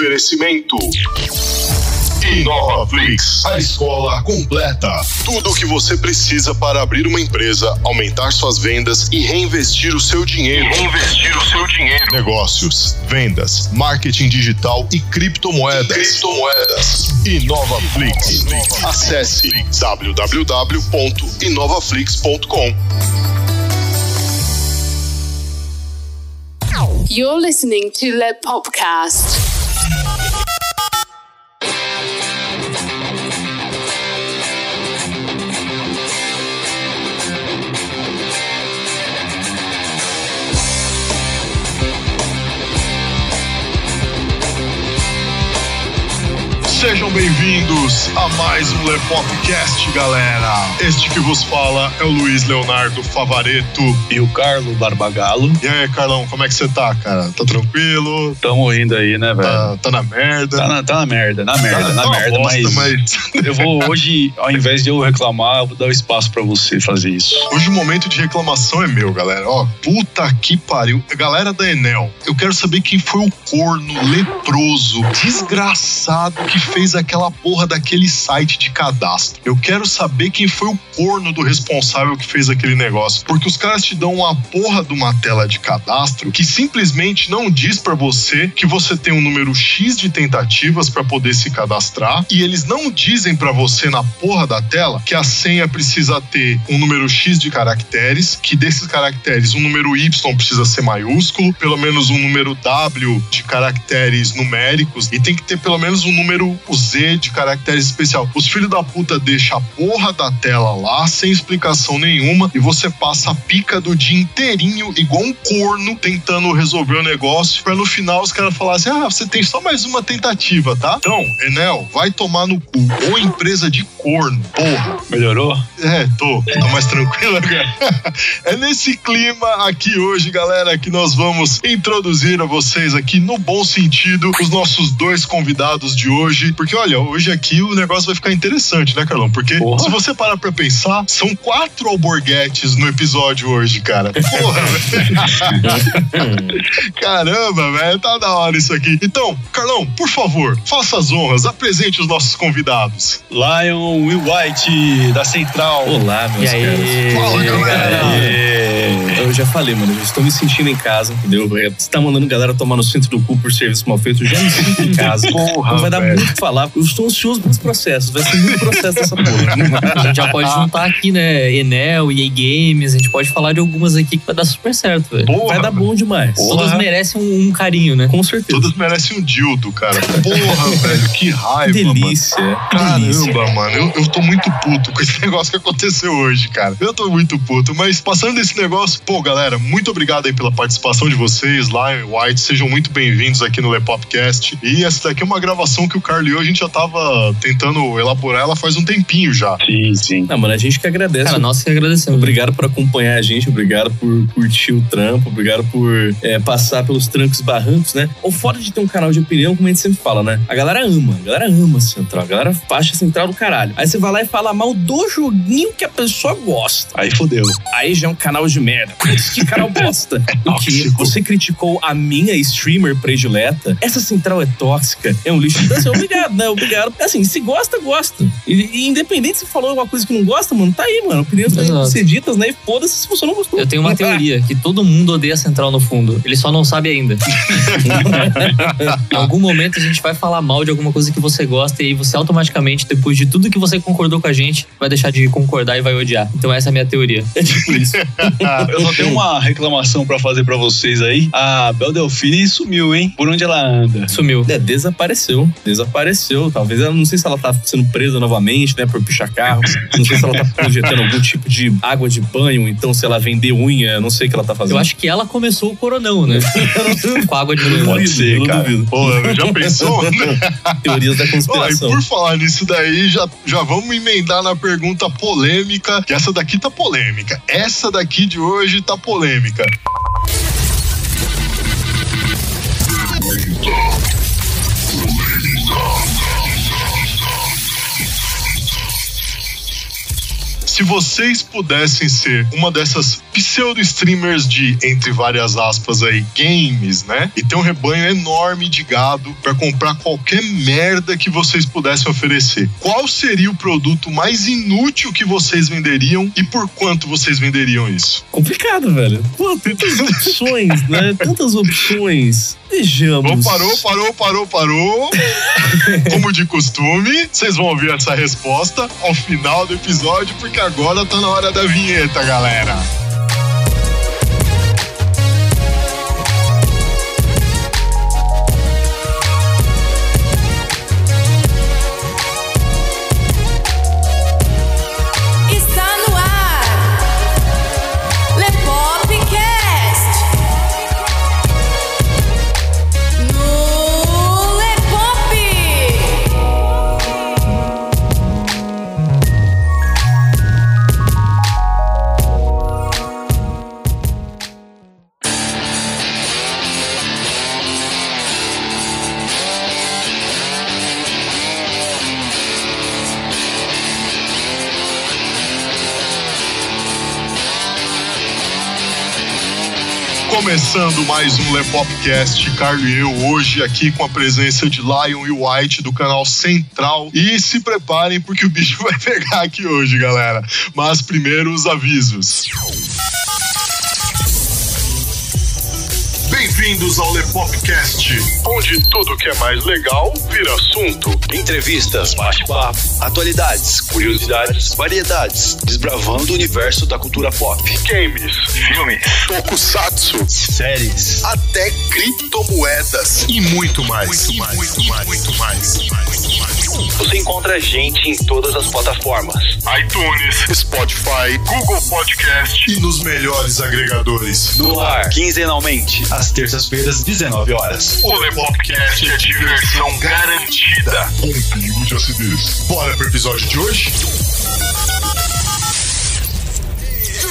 Oferecimento. InovaFlix, a escola completa. Tudo o que você precisa para abrir uma empresa, aumentar suas vendas e reinvestir o seu dinheiro. Reinvestir o seu dinheiro. Negócios, vendas, marketing digital e criptomoedas. Criptomoedas. InovaFlix. Acesse www.inovaflix.com. You're listening to the Popcast. Sejam bem-vindos a mais um Lepopcast, galera. Este que vos fala é o Luiz Leonardo Favareto. E o Carlos Barbagalo. E aí, Carlão, como é que você tá, cara? Tá tranquilo? Tamo indo aí, né, velho? Tá, tá na merda? Tá na, tá na merda, na merda, Tá- na tá merda, bosta, mas, mas- eu vou hoje, ao invés de eu reclamar, eu vou dar o espaço pra você fazer isso. Hoje o momento de reclamação é meu, galera. Ó, puta que pariu. Galera da Enel, eu quero saber quem foi o corno leproso, desgraçado que fez aquela porra daquele site de cadastro. Eu quero saber quem foi o corno do responsável que fez aquele negócio. Porque os caras te dão uma porra de uma tela de cadastro que simplesmente não diz pra você que você tem um número X de tentativas pra poder se cadastrar e eles não dizem pra você na porra da tela que a senha precisa ter um número X de caracteres, que desses caracteres um número Y precisa ser maiúsculo, pelo menos um número W de caracteres numéricos e tem que ter pelo menos um número Z de caracteres especial. Os filhos da puta deixam a porra da tela lá sem explicação nenhuma e você passa a pica do dia inteirinho igual um corno tentando resolver o negócio pra no final os caras falarem assim, ah, você tem só mais uma tentativa, tá? Então, Enel, vai tomar no cu. Ou empresa de corno, porra. Melhorou? É, tô. Tá mais tranquilo agora? É nesse clima aqui hoje, galera, que nós vamos introduzir a vocês aqui, no bom sentido, os nossos dois convidados de hoje. Porque, olha, hoje aqui o negócio vai ficar interessante, né, Carlão? Porque Porra. se você parar pra pensar, são quatro alborguetes no episódio hoje, cara. Porra, velho. Caramba, velho, tá da hora isso aqui. Então, Carlão, por favor, faça as honras, apresente os nossos convidados. Lion Will White, da Central. Olá, meus E aí? caros. Fala, galera. Aê. Eu já falei, mano, eu já estou me sentindo em casa, entendeu? Você tá mandando galera tomar no centro do cu por serviço mal feito, eu já me sinto em casa. Porra, Não vai dar velho. muito o que falar, eu estou ansioso pelos processos. Vai ser muito processo dessa porra. A gente já pode juntar aqui, né? Enel, EA Games, a gente pode falar de algumas aqui que vai dar super certo, velho. Porra, Vai dar bom demais. Porra. Todas merecem um, um carinho, né? Com certeza. Todas merecem um dildo, cara. Porra, velho, que raiva, Que mano. delícia. que delícia. Caramba, mano, eu, eu tô muito puto com esse negócio que aconteceu hoje, cara. Eu tô muito puto, mas passando desse negócio, pô, galera, muito obrigado aí pela participação de vocês, Lion e White, sejam muito bem-vindos aqui no Lepopcast. E essa daqui é uma gravação que o Carlos e eu, a gente já tava tentando elaborar ela faz um tempinho já. Sim, sim. Não, mano, a gente que agradece. Cara, nós que agradecemos. Obrigado por acompanhar a gente, obrigado por curtir o trampo, obrigado por é, passar pelos trancos e barrancos, né? O foda de ter um canal de opinião, como a gente sempre fala, né? A galera ama, a galera ama a Central, a galera faixa Central do caralho. Aí você vai lá e fala mal do joguinho que a pessoa gosta. Aí fodeu. Aí já é um canal de merda. Que canal bosta. o que? tóxico. Você criticou a minha streamer predileta? Essa Central é tóxica, é um lixo. Então, assim, obrigado, né? Obrigado. Assim, se gosta, gosta. E, e independente se falou alguma coisa que não gosta, mano, tá aí, mano. Opiniões tá Exato. ser ditas, né? E foda-se se você não gostou. Eu tenho uma teoria que todo mundo odeia a Central no fundo. Ele só não sabe ainda. em algum momento a gente vai falar mal de alguma coisa que você gosta e aí você automaticamente, depois de tudo que você concordou com a gente, vai deixar de concordar e vai odiar. Então essa é a minha teoria. É tipo isso. Eu só tenho uma reclamação pra fazer pra vocês aí. A Bel Delfine sumiu, hein? Por onde ela anda? Sumiu. É, desapareceu. Desapareceu. Talvez ela não sei se ela tá sendo presa novamente, né? Por pichar carro. Não sei se ela tá projetando algum tipo de água de banho, então se ela vender unha, não sei o que ela tá fazendo. Eu acho que ela começou o coronão, né? com água de banho. Pode ser, eu cara. duvido. Pô, já pensou? Teorias da Ó, e conspiração. por falar nisso daí, já, já vamos emendar na pergunta polêmica, que essa daqui tá polêmica. Essa daqui de hoje tá polêmica. Se vocês pudessem ser uma dessas pseudo-streamers de, entre várias aspas aí, games, né? E ter um rebanho enorme de gado para comprar qualquer merda que vocês pudessem oferecer. Qual seria o produto mais inútil que vocês venderiam e por quanto vocês venderiam isso? Complicado, velho. Pô, tantas opções, né? Tantas opções. Vejamos. Parou, parou, parou, parou. Como de costume, vocês vão ouvir essa resposta ao final do episódio, porque agora tá na hora da vinheta, galera. Começando mais um Lepopcast, Carlos e eu, hoje aqui com a presença de Lion e White do canal Central. E se preparem porque o bicho vai pegar aqui hoje, galera. Mas primeiro os avisos. Bem-vindos ao Lepopcast, onde tudo que é mais legal vira assunto. Entrevistas, bate-papo, atualidades, curiosidades, variedades, desbravando o universo da cultura pop. Games, Filmes, tokusatsu, séries, até criptomoedas e muito mais. Muito mais, muito mais, muito mais. Você encontra a gente em todas as plataformas. iTunes, Spotify, Google Podcast e nos melhores agregadores. No ar, quinzenalmente, às terças-feiras, 19 horas. O Lepopcast é diversão garantida. Um pingo de acidez. Bora pro episódio de hoje?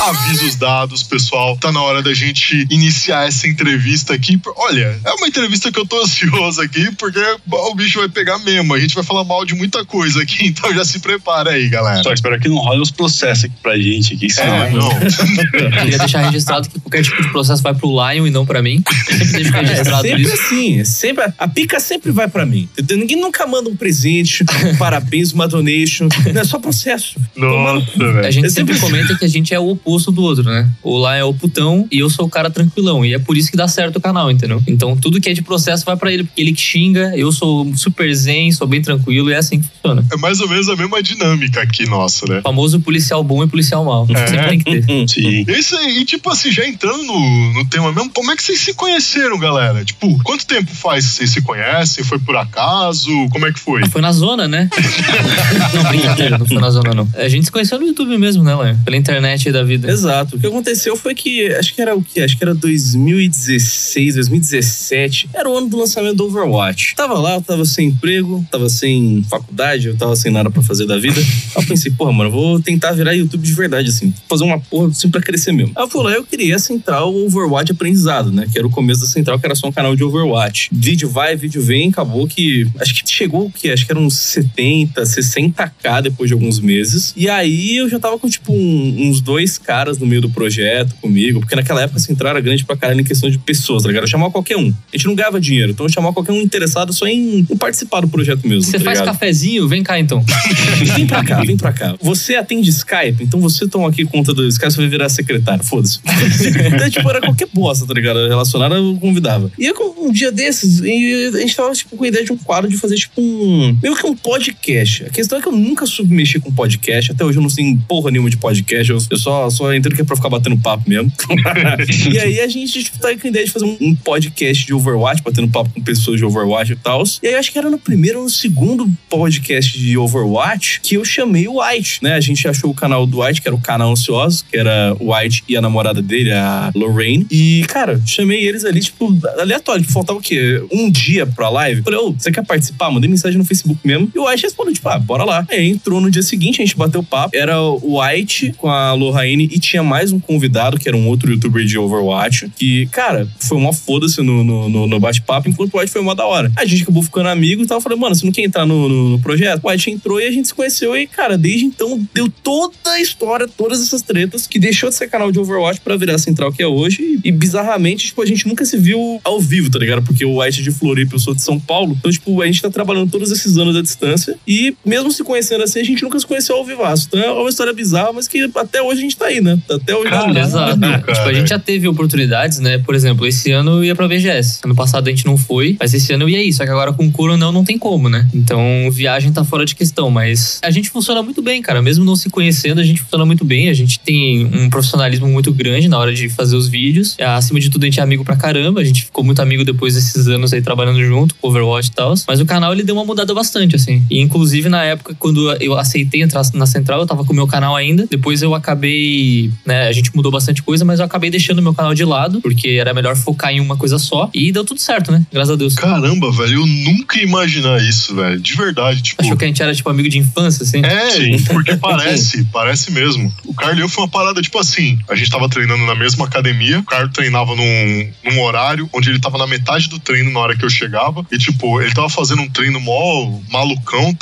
Avisos dados, pessoal. Tá na hora da gente iniciar essa entrevista aqui. Olha, é uma entrevista que eu tô ansioso aqui, porque o bicho vai pegar mesmo. A gente vai falar mal de muita coisa aqui, então já se prepara aí, galera. Só espero que não role os processos aqui pra gente aqui. senão- É, não. Eu queria deixar registrado que qualquer tipo de processo vai pro Lion e não pra mim. Sempre deixo É registrado sempre isso. assim, é sempre, a pica sempre vai pra mim. Ninguém nunca manda um presente, um parabéns, uma donation. Não é só processo. Nossa, A velho. gente Eu sempre sempre- comenta que a gente é o oposto do outro, né? O Lion é o putão e eu sou o cara tranquilão. E é por isso que dá certo o canal, entendeu? Então tudo que é de processo vai pra ele, porque ele que xinga, eu sou super zen, sou bem tranquilo e é assim que funciona. É mais ou menos a mesma dinâmica aqui, nossa, né? O famoso policial bom e policial mal. É. Sempre tem que ter. Sim. Isso aí, e tipo assim, já entrando no, no tema mesmo, como é que vocês se conheceram, galera? Tipo, quanto tempo faz que vocês se conhecem? Foi por acaso? Como é que foi? Foi na zona, né? não, brincadeira, não foi na zona, não. A gente se conheceu no YouTube mesmo, né, Lion? Pela internet aí da vida. Exato. O que aconteceu foi que, acho que era o quê? Acho que era 2016, 2017. Era o ano do lançamento do Overwatch. Tava lá, eu tava sem emprego, tava sem faculdade, eu tava sem nada pra fazer da vida. Aí eu pensei, porra, mano, eu vou tentar virar YouTube de verdade, assim. Fazer uma porra assim pra crescer mesmo. Aí eu fui lá eu criei a central Overwatch Aprendizado, né? Que era o começo da central, que era só um canal de Overwatch. Vídeo vai, vídeo vem, acabou que. Acho que chegou o quê? Acho que eram uns 70, 60k depois de alguns meses. E aí eu já tava com, tipo, um- uns dois caras no meio do projeto comigo, porque naquela época a central era grande pra caralho em questão de pessoas, tá ligado? Eu chamava qualquer um. A gente não ganhava dinheiro, então eu chamava qualquer um interessado só em, participar do projeto mesmo. Você tá faz ligado? cafezinho? Vem cá então. Vem pra cá, vem pra cá. Você atende Skype, então você toma aqui conta do Skype, você vai virar secretário, foda-se. então, tipo, era qualquer bosta, tá ligado? Relacionada, eu convidava. E eu, um dia desses, e a gente tava, tipo, com a ideia de um quadro de fazer, tipo, um... Meio que um podcast. A questão é que eu nunca soube mexer com podcast, até hoje eu não sei porra nenhuma de podcast, eu, eu só, só entendo que é pra ficar batendo papo mesmo. e aí a gente, tipo, tá com a ideia de fazer um, um podcast de Overwatch, batendo papo com pessoas de Overwatch e tal. E aí acho que era no primeiro ou no segundo podcast de Overwatch que eu chamei o White, né? A gente achou o canal do White, que era o canal Ansioso, que era o White e a namorada dele, a Lorraine. E, cara, chamei eles ali, tipo, aleatório. Tipo, faltava o quê? Um dia pra live. Falei, ô, você quer participar? Mandei mensagem no Facebook mesmo. E o White respondeu, tipo, ah, bora lá. Aí entrou no dia seguinte, a gente bateu papo. Era o White com a Lorraine E tinha mais um convidado, que era um outro youtuber de Overwatch, que, cara, foi uma foda-se no, no, no- bate-papo, enquanto o White foi uma da hora. A gente acabou ficando amigo e tava falando, mano, você não quer entrar no, no- no projeto? O White entrou e a gente se conheceu e, cara, desde então deu toda a história, todas essas tretas, que deixou de ser canal de Overwatch pra virar central que é hoje. E, bizarramente, tipo, a gente nunca se viu ao vivo, tá ligado? Porque o White é de Floripa, eu sou de São Paulo. Então, tipo, a gente tá trabalhando todos esses anos à distância. E mesmo se conhecendo assim, a gente nunca se conheceu ao vivaço. Então é uma história bizarra, mas que até hoje a gente tá aí, né? Até hoje a gente tá Exato. cara. Tipo, a gente já teve oportunidades, né? Por exemplo, esse ano eu ia pra BGS. Ano passado a gente não foi, mas esse ano eu ia ir. Só que agora com o coronel não tem como, né? Então viagem tá fora de questão. Mas a gente funciona muito bem, cara. Mesmo não se conhecendo, a gente funciona muito bem. A gente tem um profissionalismo muito grande na hora de fazer os vídeos. É, Acima de tudo, a gente é amigo pra caramba. A gente ficou muito amigo depois desses anos aí trabalhando junto, com Overwatch e tal. Mas o canal ele deu uma mudada bastante, assim. E inclusive na época, quando eu aceitei entrar na central, eu tava com o meu canal ainda. Depois eu acabei, né? A gente mudou bastante coisa, mas eu acabei deixando o meu canal de lado, porque era melhor focar em uma coisa só. E deu tudo certo, né? Graças a Deus. Caramba, velho, eu nunca ia imaginar isso, velho. De verdade, tipo. Achou que a gente era, tipo, amigo de infância, assim? É, porque parece, parece mesmo. O Carlos e eu foi uma parada tipo assim: a gente tava treinando na mesma academia, o Carlos treinava num, num horário onde ele tava na metade do treino na hora que eu chegava, e tipo, ele tava fazendo um treino mó malucão,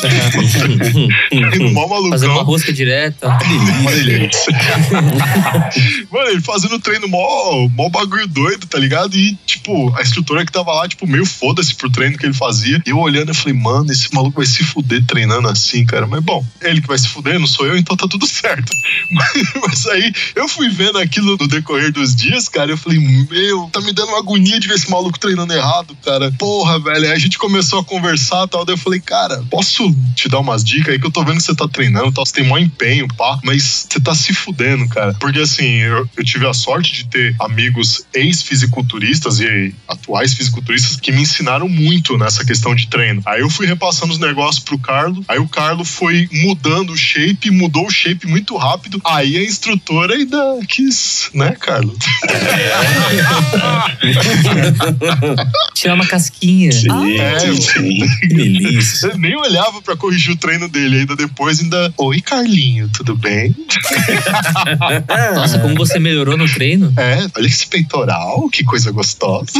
treino mó Fazendo uma malucão. rosca direta. Uma delícia. Mano, ele fazendo treino mó, mó bagulho doido, tá ligado? E, tipo, a instrutora que tava lá, tipo, meio foda-se pro treino que ele fazia. E eu olhando, eu falei, mano, esse maluco vai se fuder treinando assim, cara. Mas, bom, ele que vai se fuder, não sou eu, então tá tudo certo. Mas, mas aí, eu fui vendo aquilo no decorrer dos dias, cara, eu falei, meu, tá me dando uma agonia de ver esse maluco treinando errado, cara. Porra, velho. Aí a gente começou a conversar e tal. Daí eu falei, cara, posso te dar umas dicas aí que eu tô vendo que você tá treinando, tal, você tem maior empenho, pá, mas você tá se fudendo, cara. Porque assim, eu, eu tive a sorte de ter amigos ex-fisiculturistas e atuais fisiculturistas que me ensinaram muito nessa questão de treino. Aí eu fui repassando os negócios pro Carlo, aí o Carlo foi mudando o shape, mudou o shape muito rápido. Aí a instrutora ainda quis, né, Carlo? Tirar uma casquinha. É, sim. Que delícia. Eu nem olhava pra corrigir o treino dele. Ainda depois, ainda. Oi, Carlinho, tudo bem? Nossa, como você melhorou no treino. É, olha esse peitoral, que coisa gostosa.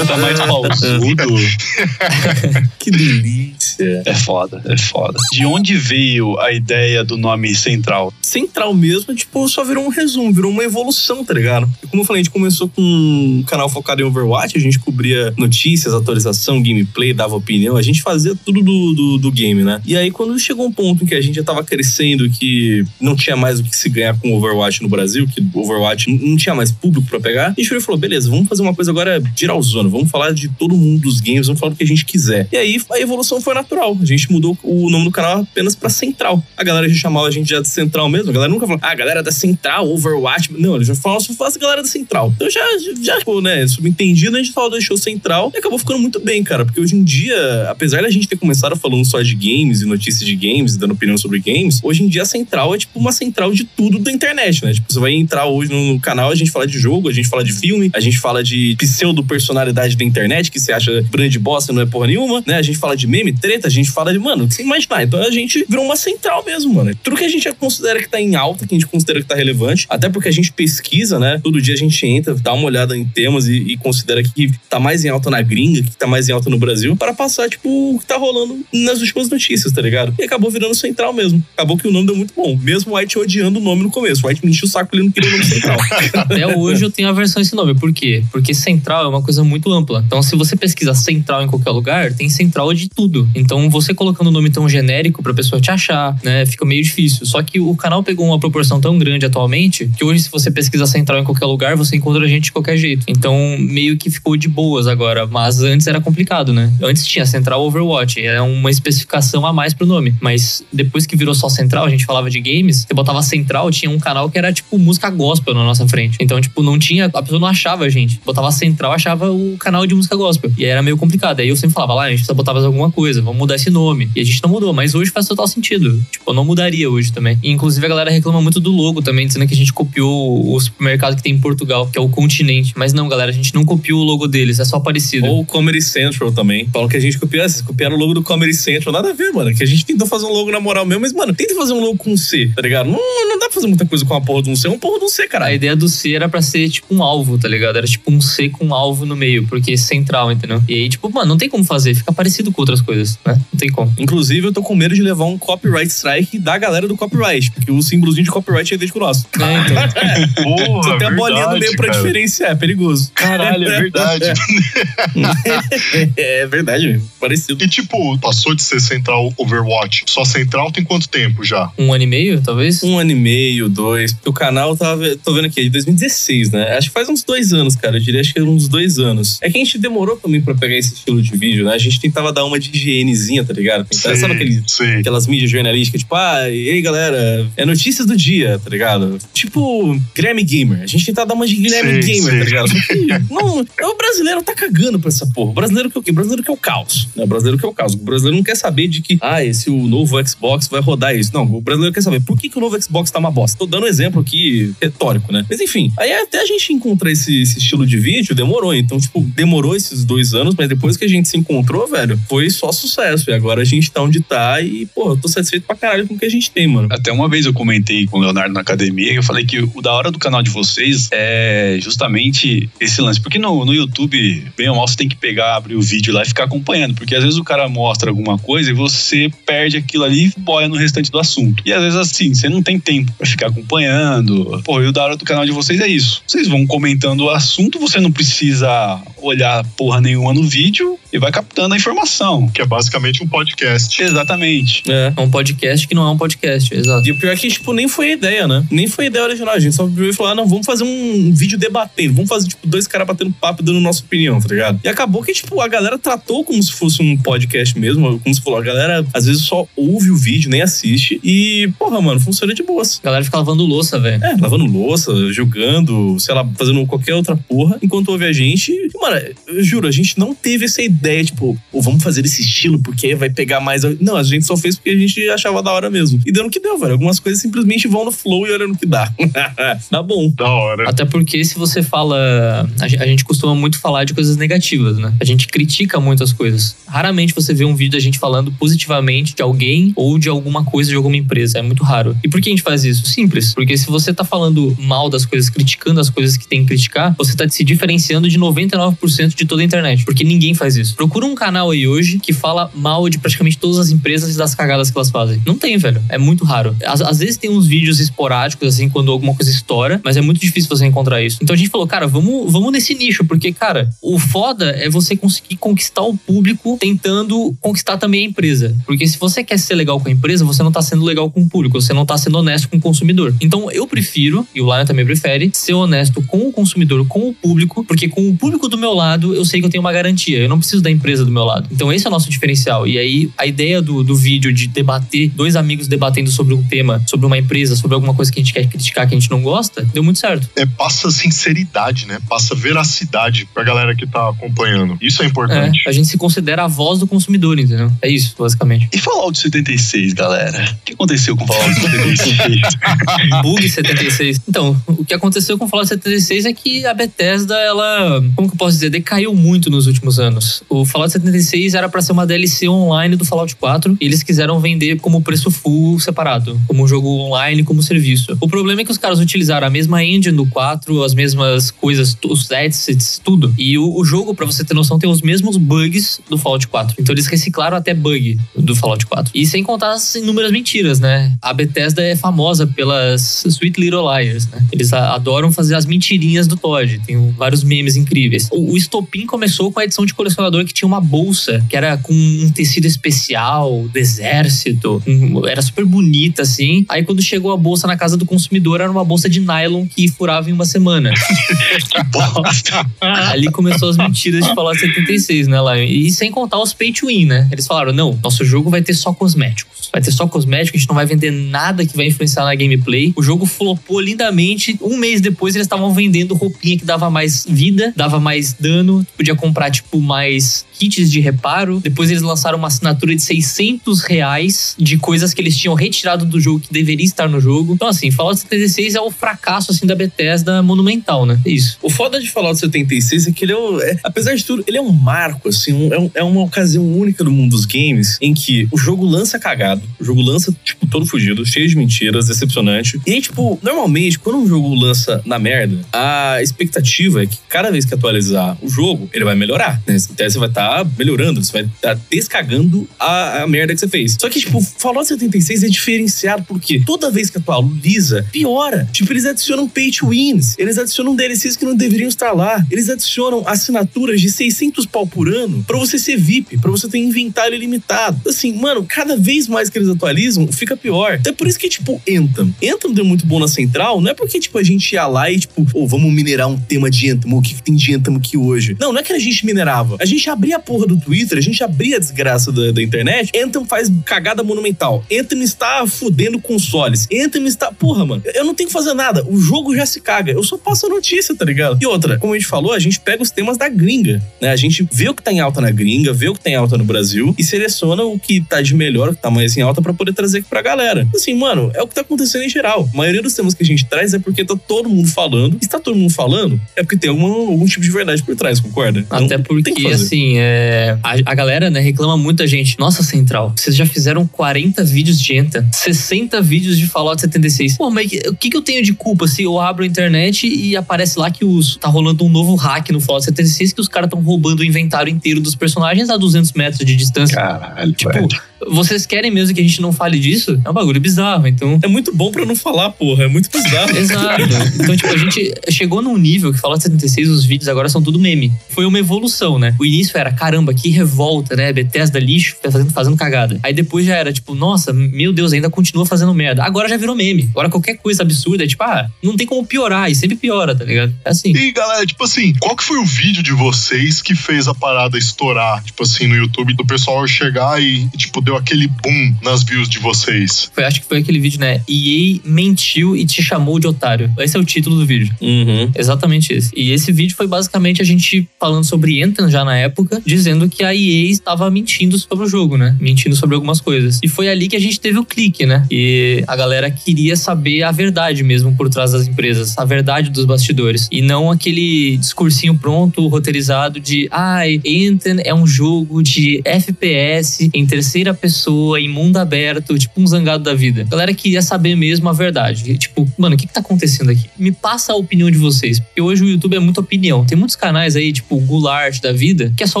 Tá mais pausudo. Que delícia. É foda, é foda. De onde veio a ideia do nome Central? Central mesmo, tipo, só virou um resumo, virou uma evolução, tá ligado? E como eu falei, a gente começou com um canal focado em Overwatch, a gente cobria notícias, atualização, gameplay, dava opinião, a gente fazia tudo do, do, do game, né? E aí, quando chegou um ponto em que a gente já tava crescendo, que não tinha mais o que se ganhar com Overwatch no Brasil, que Overwatch não- tinha mais público pra pegar, a gente e falou: beleza, vamos fazer uma coisa agora geralzona, vamos falar de todo mundo dos games, vamos falar do que a gente quiser. E aí a evolução foi natural. A gente mudou o nome do canal apenas pra Central. A galera já chamava a gente já de Central mesmo. A galera nunca falou, ah, galera da Central, Overwatch. Não, eles já falavam só fala galera da Central. Então já, já ficou, né, subentendido, a gente só deixou Central e acabou ficando muito bem, cara. Porque hoje em dia, apesar da gente ter começado falando só de games e notícias de games e dando opinião sobre games, hoje em dia a Central é tipo uma central de tudo da internet, né? Tipo, você vai entrar hoje no canal, a gente fala de jogo, a gente fala de filme, a gente fala de pseudo-personalidade da internet, que você acha grande bosta, não é porra nenhuma, né? A gente fala de meme, treta, a gente fala de, mano, sem imaginar. Então a gente virou uma central mesmo, mano. Tudo que a gente considera que tá em alta, que a gente considera que tá relevante, até porque a gente pesquisa, né? Todo dia a gente entra, dá uma olhada em temas e, e considera que tá mais em alta na gringa, que tá mais em alta no Brasil, para passar, tipo, o que tá rolando nas últimas notícias, tá ligado? E acabou virando central mesmo. Acabou que o nome deu muito bom. Mesmo o White odiando o nome no começo. O White me encheu o saco, ele não queria o nome central. Até hoje eu tenho aversão a esse nome. Por quê? Porque central é uma coisa muito ampla. Então, se você pesquisa central em qualquer lugar, tem central de tudo. Então, você colocando um nome tão genérico pra pessoa te achar, né, fica meio difícil. Só que o canal pegou uma proporção tão grande atualmente que hoje, se você pesquisa central em qualquer lugar, você encontra a gente de qualquer jeito. Então, meio que ficou de boas agora. Mas antes era complicado, né? Antes tinha central Overwatch, era uma especificação a mais pro nome. Mas depois que virou só central, a gente falava de games, você botava central, tinha um canal que era tipo música gospel na nossa frente. Então, tipo, não tinha. A pessoa não achava a gente. Botava central, achava o canal de música gospel. E aí era meio complicado. Aí eu sempre falava, lá, a gente precisa botar mais alguma coisa, vamos mudar esse nome. E a gente não mudou, mas hoje faz total sentido. Tipo, eu não mudaria hoje também. E, inclusive a galera reclama muito do logo também, dizendo que a gente copiou o supermercado que tem em Portugal, que é o Continente. Mas não, galera, a gente não copiou o logo deles, é só parecido. Ou o Comedy Central também. Falam que a gente copiou, vocês copiaram o logo do Comedy Central. Nada a ver, mano. Que a gente tentou fazer um logo na moral mesmo, mas, mano, tenta fazer um logo com C, tá ligado? Não, não dá pra fazer muita coisa com a porra de um C. É um porra de um C, A caralho. ideia do C era pra ser tipo um alvo, tá ligado? Era tipo um C com um alvo no meio, porque é central, entendeu? E aí, tipo, mano, não tem como fazer, fica parecido com outras coisas, né? Não tem como. Inclusive, eu tô com medo de levar um copyright strike da galera do copyright, porque o símbolozinho de copyright é idêntico ao nosso. É, então. Porra, Só tem a bolinha no meio pra cara. diferenciar, é perigoso. Caralho, é verdade. é verdade, mesmo. parecido. E tipo, passou de ser central Overwatch. Só central tem quanto tempo já? Um ano e meio, talvez? Um ano e meio, dois. Porque o canal tava, tô vendo aqui, é de 2016, né? Acho que faz uns dois anos, cara. Eu diria acho que é uns dois anos. É que a gente demorou também pra pegar esse estilo de vídeo, né? A gente tentava dar uma de higienezinha, tá ligado? Tentar, Sei, sabe aquele, sei. aquelas mídias jornalísticas, tipo, ah, e aí galera, é notícias do dia, tá ligado? Tipo, Guilherme Gamer. A gente tentava dar uma de Guilherme Sei, Gamer, tá ligado? Só que, não, o brasileiro tá cagando pra essa porra. O brasileiro que é o quê? O brasileiro que é o caos. Né? O brasileiro que é o caos. O brasileiro não quer saber de que, ah, esse o novo Xbox vai rodar isso. Não, o brasileiro quer saber por que, que o novo Xbox tá uma bosta. Tô dando um exemplo aqui retórico, né? Mas enfim, aí até a gente encontrar esse, esse estilo de vídeo, demorou. Então, tipo, demorou esses dois anos, mas depois que a gente se encontrou, velho, foi só sucesso. E agora a gente tá onde tá e, pô, eu tô satisfeito pra caralho com o que a gente tem, mano. Até uma vez eu comentei com o Leonardo na academia, eu falei que o da hora do canal de vocês é justamente esse lance. Porque no, no YouTube, bem ou mal, você tem que pegar, abrir o vídeo lá e ficar acompanhando. Porque às vezes o cara mostra alguma coisa e você perde aquilo ali e boia no restante do assunto. E às vezes assim, você não tem tempo pra ficar acompanhando. Pô, e o da hora do canal de vocês é isso. Vocês vão comentando o assunto, você não precisa olhar porra nenhuma no vídeo e vai captando a informação. Que é basicamente um podcast. Exatamente. É. É um podcast que não é um podcast, exato. E o pior é que, tipo, nem foi a ideia, né? Nem foi a ideia original. A gente só viu e falou, ah, não, vamos fazer um vídeo debatendo. Vamos fazer, tipo, dois caras batendo papo e dando nossa opinião, tá ligado? E acabou que, tipo, a galera tratou como se fosse um podcast mesmo. Como se falou, a galera às vezes só ouve o vídeo, nem assiste. E, porra, mano, funciona de boas. A galera fica lavando louça, velho. É, lavando louça, jogando, sei lá, fazendo qualquer outra porra, enquanto ouve a gente. E, mano, eu juro, a gente não teve essa ideia, tipo, "Pô, vamos fazer esse estilo porque vai pegar mais. a-" Não, a gente só fez porque a gente achava da hora mesmo. E deu no que deu, velho. Algumas coisas simplesmente vão no flow e olhando o que dá. tá bom. Da hora. Até porque se você fala. A gen- a gente costuma muito falar de coisas negativas, né? A gente critica muitas coisas. Raramente você vê um vídeo da gente falando positivamente de alguém ou de alguma coisa de alguma empresa. É muito raro. E por que a gente faz isso? Simples. Porque se você tá falando mal das coisas, criticando as coisas que tem que criticar, você tá se diferenciando de 99% de toda a internet. Porque ninguém faz isso. Procura um canal aí hoje que fala mal de praticamente todas as empresas e das cagadas que elas fazem. Não tem, velho. É muito raro. Às, às vezes tem uns vídeos esporádicos, assim, quando alguma coisa estoura, mas é muito difícil você encontrar isso. Então a gente falou, cara, vamos, vamos nesse nicho, porque, cara, o foda é você conseguir conquistar o público tentando conquistar também a empresa. Porque se você quer ser legal com a empresa, você não tá sendo legal com o público, você não tá sendo honesto com o consumidor. Então eu prefiro, e o Lion também prefere, ser honesto com o consumidor, com o público, porque com o público do meu lado, eu sei que eu tenho uma garantia. Eu não preciso da empresa do meu lado. Então esse é o nosso diferencial. E aí a ideia do, do vídeo de debater, dois amigos debatendo sobre um tema, sobre uma empresa, sobre alguma coisa que a gente quer criticar, que a gente não gosta, deu muito certo. É, passa sinceridade, né? Passa veracidade pra galera que tá acompanhando. Isso é importante. É, a gente se considera a voz do consumidor, entendeu? É isso, basicamente. E Fallout 76, galera? O que aconteceu com o Fallout 76? Bug 76. Então, o que aconteceu com o Fallout 76 é que a Bethesda, ela, como que eu posso dizer, decaiu muito nos últimos anos. O Fallout 76 era pra ser uma DLC online do Fallout 4 e eles quiseram vender como preço full separado, como um jogo online, como serviço. O problema é que os caras utilizaram a mesma engine do 4, as mesmas coisas, os assets, tudo. E o, o jogo, pra você ter noção, tem os mesmos bugs do Fallout 4. Então eles reciclaram até bug do Fallout 4. E sem contar as inúmeras mentiras, né? A Bethesda é famosa pelas Sweet Little Liars, né? Eles adoram fazer as mentirinhas do Todd. Tem vários memes incríveis. O, o estopim começou com a edição de colecionador que tinha uma bolsa, que era com um tecido especial, do exército. um- era super bonita, assim. Aí quando chegou a bolsa na casa do consumidor, era uma bolsa de nylon que furava em uma semana. Bosta. Ali começou as mentiras de Fallout 76, né, Lion? E sem contar os pay to win, né? Eles falaram: não, nosso jogo vai ter só cosméticos. Vai ter só cosméticos, a gente não vai vender nada que vai influenciar na gameplay. O jogo flopou lindamente. Um mês depois, eles estavam vendendo roupinha que dava mais vida, dava mais dano. Podia comprar, tipo, mais kits de reparo. Depois eles lançaram uma assinatura de 600 reais de coisas que eles tinham retirado do jogo que deveria estar no jogo. Então, assim, Fallout 76 é o fracasso assim da Bethesda monumental, né? É isso. O foda de Fallout 76 é que ele é, o- é- apesar de tudo, ele é um marco, assim, um- é, um- é uma ocasião única do mundo dos games em que o jogo lança cagado, o jogo lança, tipo, todo fugido, cheio de mentiras, decepcionante. E aí, tipo, normalmente, quando um jogo lança na merda, a expectativa é que cada vez que atualizar o jogo, ele vai melhorar, né? Então você vai estar melhorando, você vai estar descagando a, a merda que você fez. Só que, tipo, Fallout 76 é diferenciado porque toda vez que atualiza, piora. Tipo, eles adicionam pay to wins, eles adicionam DLCs que não deveriam estar lá, eles adicionam assinaturas de 600 pau por ano pra você ser VIP, pra você ter inventário ilimitado. Assim, mano, cada vez mais que eles atualizam, fica pior. É por isso que, tipo, Anthem. Anthem deu muito bom na central, não é porque, tipo, a gente ia lá e, tipo, ô, vamos minerar um tema de Anthem, o que, que tem de Anthem aqui hoje? Não, não é que a gente minerava. A gente abria a porra do Twitter, a gente abria a desgraça da, da internet, Anthem faz cagada monumental. Anthem está fudendo consoles. Anthem está. Porra, mano, eu não tenho que fazer nada. O jogo já se caga. Eu só passo a notícia, tá ligado? E outra, como a gente falou, a gente pega os temas da gringa, né? A gente vê o que tá em alta na gringa, vê o que tá em alta no Brasil e seleciona o que tá de melhor, o que tá mais em alta pra poder trazer aqui pra galera. Assim, mano, é o que tá acontecendo em geral. A maioria dos temas que a gente traz é porque tá todo mundo falando. E se tá todo mundo falando, é porque tem alguma, algum tipo de verdade por trás, concorda? Então, Até tem que porque, assim, é, a, a galera né, reclama muita gente. Nossa, Central, vocês já fizeram 40 vídeos de Enta, 60 vídeos de Fallout 76. Pô, mas o que, que eu tenho de culpa se eu abro a internet e aparece lá que os, tá rolando um novo hack no Fallout 76 que os caras estão roubando o inventário inteiro dos personagens a 200 metros de distância? Caralho, Tipo, velho. Vocês querem mesmo que a gente não fale disso? É um bagulho bizarro, então. É muito bom pra não falar, porra. É muito bizarro. Exato. Então, tipo, a gente chegou num nível que Fallout 76, os vídeos agora são tudo meme. Foi uma evolução, né? O início era, caramba, que revolta, né? Bethesda lixo, tá fazendo, fazendo cagada. Aí depois já era, tipo, nossa, meu Deus, ainda continua fazendo merda. Agora já virou meme. Agora qualquer coisa absurda é tipo, ah, não tem como piorar. E sempre piora, tá ligado? É assim. E galera, tipo assim, qual que foi o vídeo de vocês que fez a parada estourar, tipo assim, no YouTube, do pessoal chegar e, tipo, deu aquele boom nas views de vocês? Foi, acho que foi aquele vídeo, né? EA mentiu e te chamou de otário. Esse é o título do vídeo. Uhum. Exatamente esse. E esse vídeo foi basicamente a gente falando sobre Anthem já na época, dizendo que a EA estava mentindo sobre o jogo, né? Mentindo sobre algumas coisas. E foi ali que a gente teve o clique, né? E a galera queria saber a verdade mesmo por trás das empresas, a verdade dos bastidores. E não aquele discursinho pronto, roteirizado de ai, Anthem é um jogo de FPS em terceira pessoa, em mundo aberto, tipo um zangado da vida. A galera queria saber mesmo a verdade. E, tipo, mano, o que, que tá acontecendo aqui? Me passa a opinião de vocês. Porque hoje o YouTube é muita opinião. Tem muitos canais aí, tipo o Goulart da vida, que é só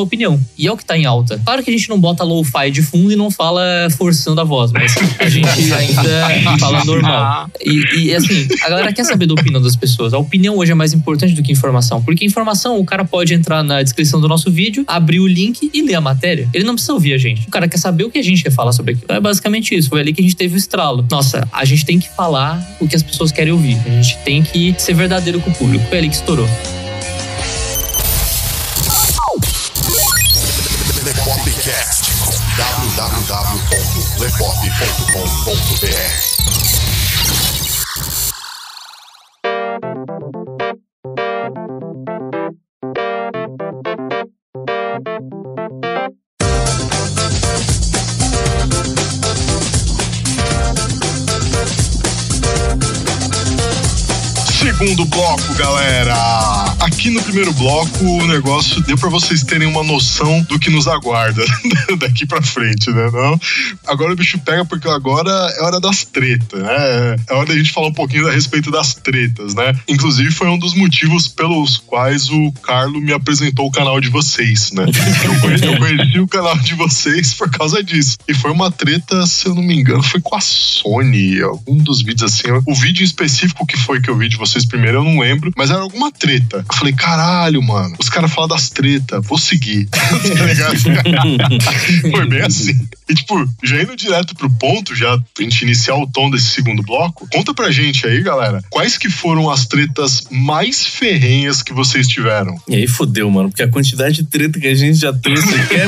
opinião. E é o que tá em alta. Claro que a gente não bota lo-fi de fundo e não fala forçando a voz, mas a gente ainda fala normal. E, e, assim, a galera quer saber da opinião das pessoas. A opinião hoje é mais importante do que informação. Porque informação, o cara pode entrar na descrição do nosso vídeo, abrir o link e ler a matéria. Ele não precisa ouvir a gente. O cara quer saber o que a gente quer falar sobre aquilo. É basicamente isso. Foi ali que a gente teve o estralo. Nossa, a gente tem que falar o que as pessoas querem ouvir. A gente tem que ser verdadeiro com o público. Foi ali que estourou. Www.lepop.com.br bloco, galera. Aqui no primeiro bloco, o negócio deu pra vocês terem uma noção do que nos aguarda daqui pra frente, né? Não? Agora o bicho pega porque agora é hora das tretas, né? É hora da gente falar um pouquinho a respeito das tretas, né? Inclusive foi um dos motivos pelos quais o Carlo me apresentou o canal de vocês, né? Eu conheci, eu conheci o canal de vocês por causa disso. E foi uma treta, se eu não me engano, foi com a Sony, algum dos vídeos assim. O vídeo específico que foi que eu vi de vocês primeiro, eu não lembro, mas era alguma treta. Eu falei, caralho, mano, os caras falam das tretas, vou seguir. tá ligado? foi bem assim. E, tipo, já indo direto pro ponto, já pra gente iniciar o tom desse segundo bloco, conta pra gente aí, galera, quais que foram as tretas mais ferrenhas que vocês tiveram? E aí fodeu, mano, porque a quantidade de treta que a gente já trouxe aqui é.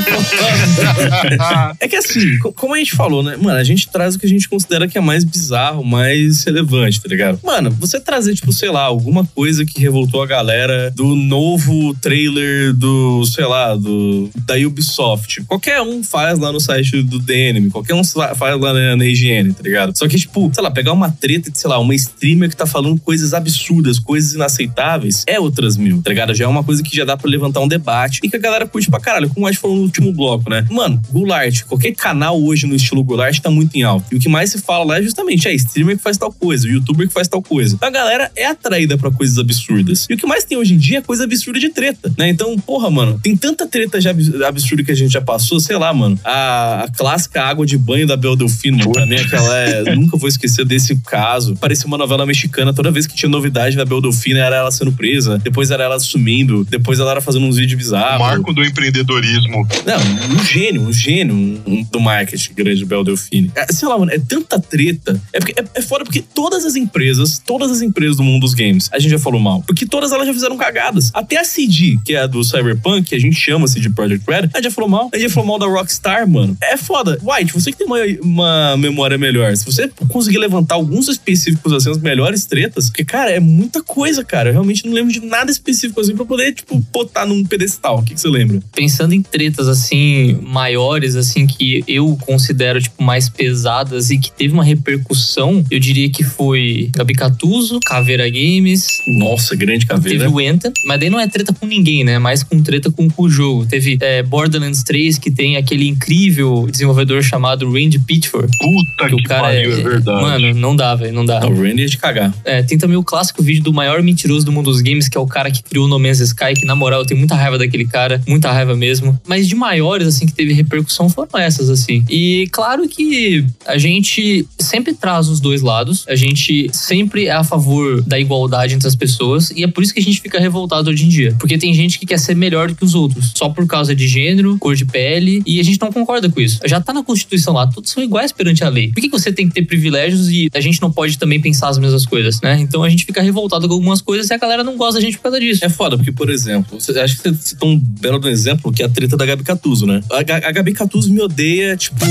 É que assim, co- como a gente falou, né? Mano, a gente traz o que a gente considera que é mais bizarro, mais relevante, tá ligado? Mano, você trazer, tipo, sei lá, alguma coisa que revoltou a galera do novo trailer do, sei lá, do da Ubisoft. Qualquer um faz lá no site do DNM, qualquer um fa- faz lá na, na IGN, tá ligado? Só que, tipo, sei lá, pegar uma treta de, sei lá, uma streamer que tá falando coisas absurdas, coisas inaceitáveis, é outras mil, tá ligado? Já é uma coisa que já dá pra levantar um debate e que a galera curte pra caralho, como a gente falou no último bloco, né? Mano, Goulart, qualquer canal hoje no estilo Goulart tá muito em alta. E o que mais se fala lá é justamente, é streamer que faz tal coisa, o youtuber que faz tal coisa. Então a galera é atraída pra coisas absurdas. E o que mais tem hoje em dia é coisa absurda de treta, né? Então, porra, mano, tem tanta treta já abs- absurda que a gente já passou, sei lá, mano. A, a clássica água de banho da Bel Delfino, pra mim aquela é. nunca vou esquecer desse caso. Parecia uma novela mexicana, toda vez que tinha novidade da Bel Delfino era ela sendo presa, depois era ela sumindo, depois ela era fazendo uns vídeos bizarros. Marco do empreendedorismo. Não, um gênio, um gênio um- do marketing grande Bel Delfine. É, sei lá, mano, é tanta treta. É, porque, é, é foda porque todas as empresas, todas as empresas do mundo dos games, a gente já falou mal. Porque todas elas já fizeram cagadas. Até a CD, que é a do Cyberpunk, que a gente chama CD Projekt Red, a gente já falou mal. A gente já falou mal da Rockstar, mano. É foda. White, você que tem uma, uma memória melhor, se você conseguir levantar alguns específicos, assim, as melhores tretas, porque, cara, é muita coisa, cara. Eu realmente não lembro de nada específico, assim, pra poder, tipo, botar num pedestal. O que, que você lembra? Pensando em tretas assim maiores assim que eu considero tipo mais pesadas e que teve uma repercussão, eu diria que foi Gabi Catuso, Caveira Games, Nossa, grande caveira. Teve o Enta, mas daí não é treta com ninguém, né? Mais com treta com, com o jogo. Teve é, Borderlands 3, que tem aquele incrível desenvolvedor chamado Randy Pitchford. Puta Que que, o cara pariu, é, verdade. Mano, não dá, velho, não dá. Não, o Randy é de cagar. É, tem também o clássico vídeo do maior mentiroso do mundo dos games, que é o cara que criou No Man's Sky, que na moral eu tenho muita raiva daquele cara, muita raiva mesmo. Mas de maiores, assim, que teve repercussão foram essas, assim. E claro que a gente sempre traz os dois lados, a gente sempre é a favor da igualdade entre as pessoas, e é por isso que a gente fica revoltado hoje em dia. Porque tem gente que quer ser melhor do que os outros, só por causa de gênero, cor de pele, e a gente não concorda com isso. Já tá na Constituição lá, todos são iguais perante a lei. Por que que você tem que ter privilégios e a gente não pode também pensar as mesmas coisas, né? Então a gente fica revoltado com algumas coisas e a galera não gosta da gente por causa disso. É foda, porque, por exemplo, você, acho que você citou um belo do exemplo, que é a treta da Gabi Catuso, né? A, a Gabi Catuso me odeia, tipo,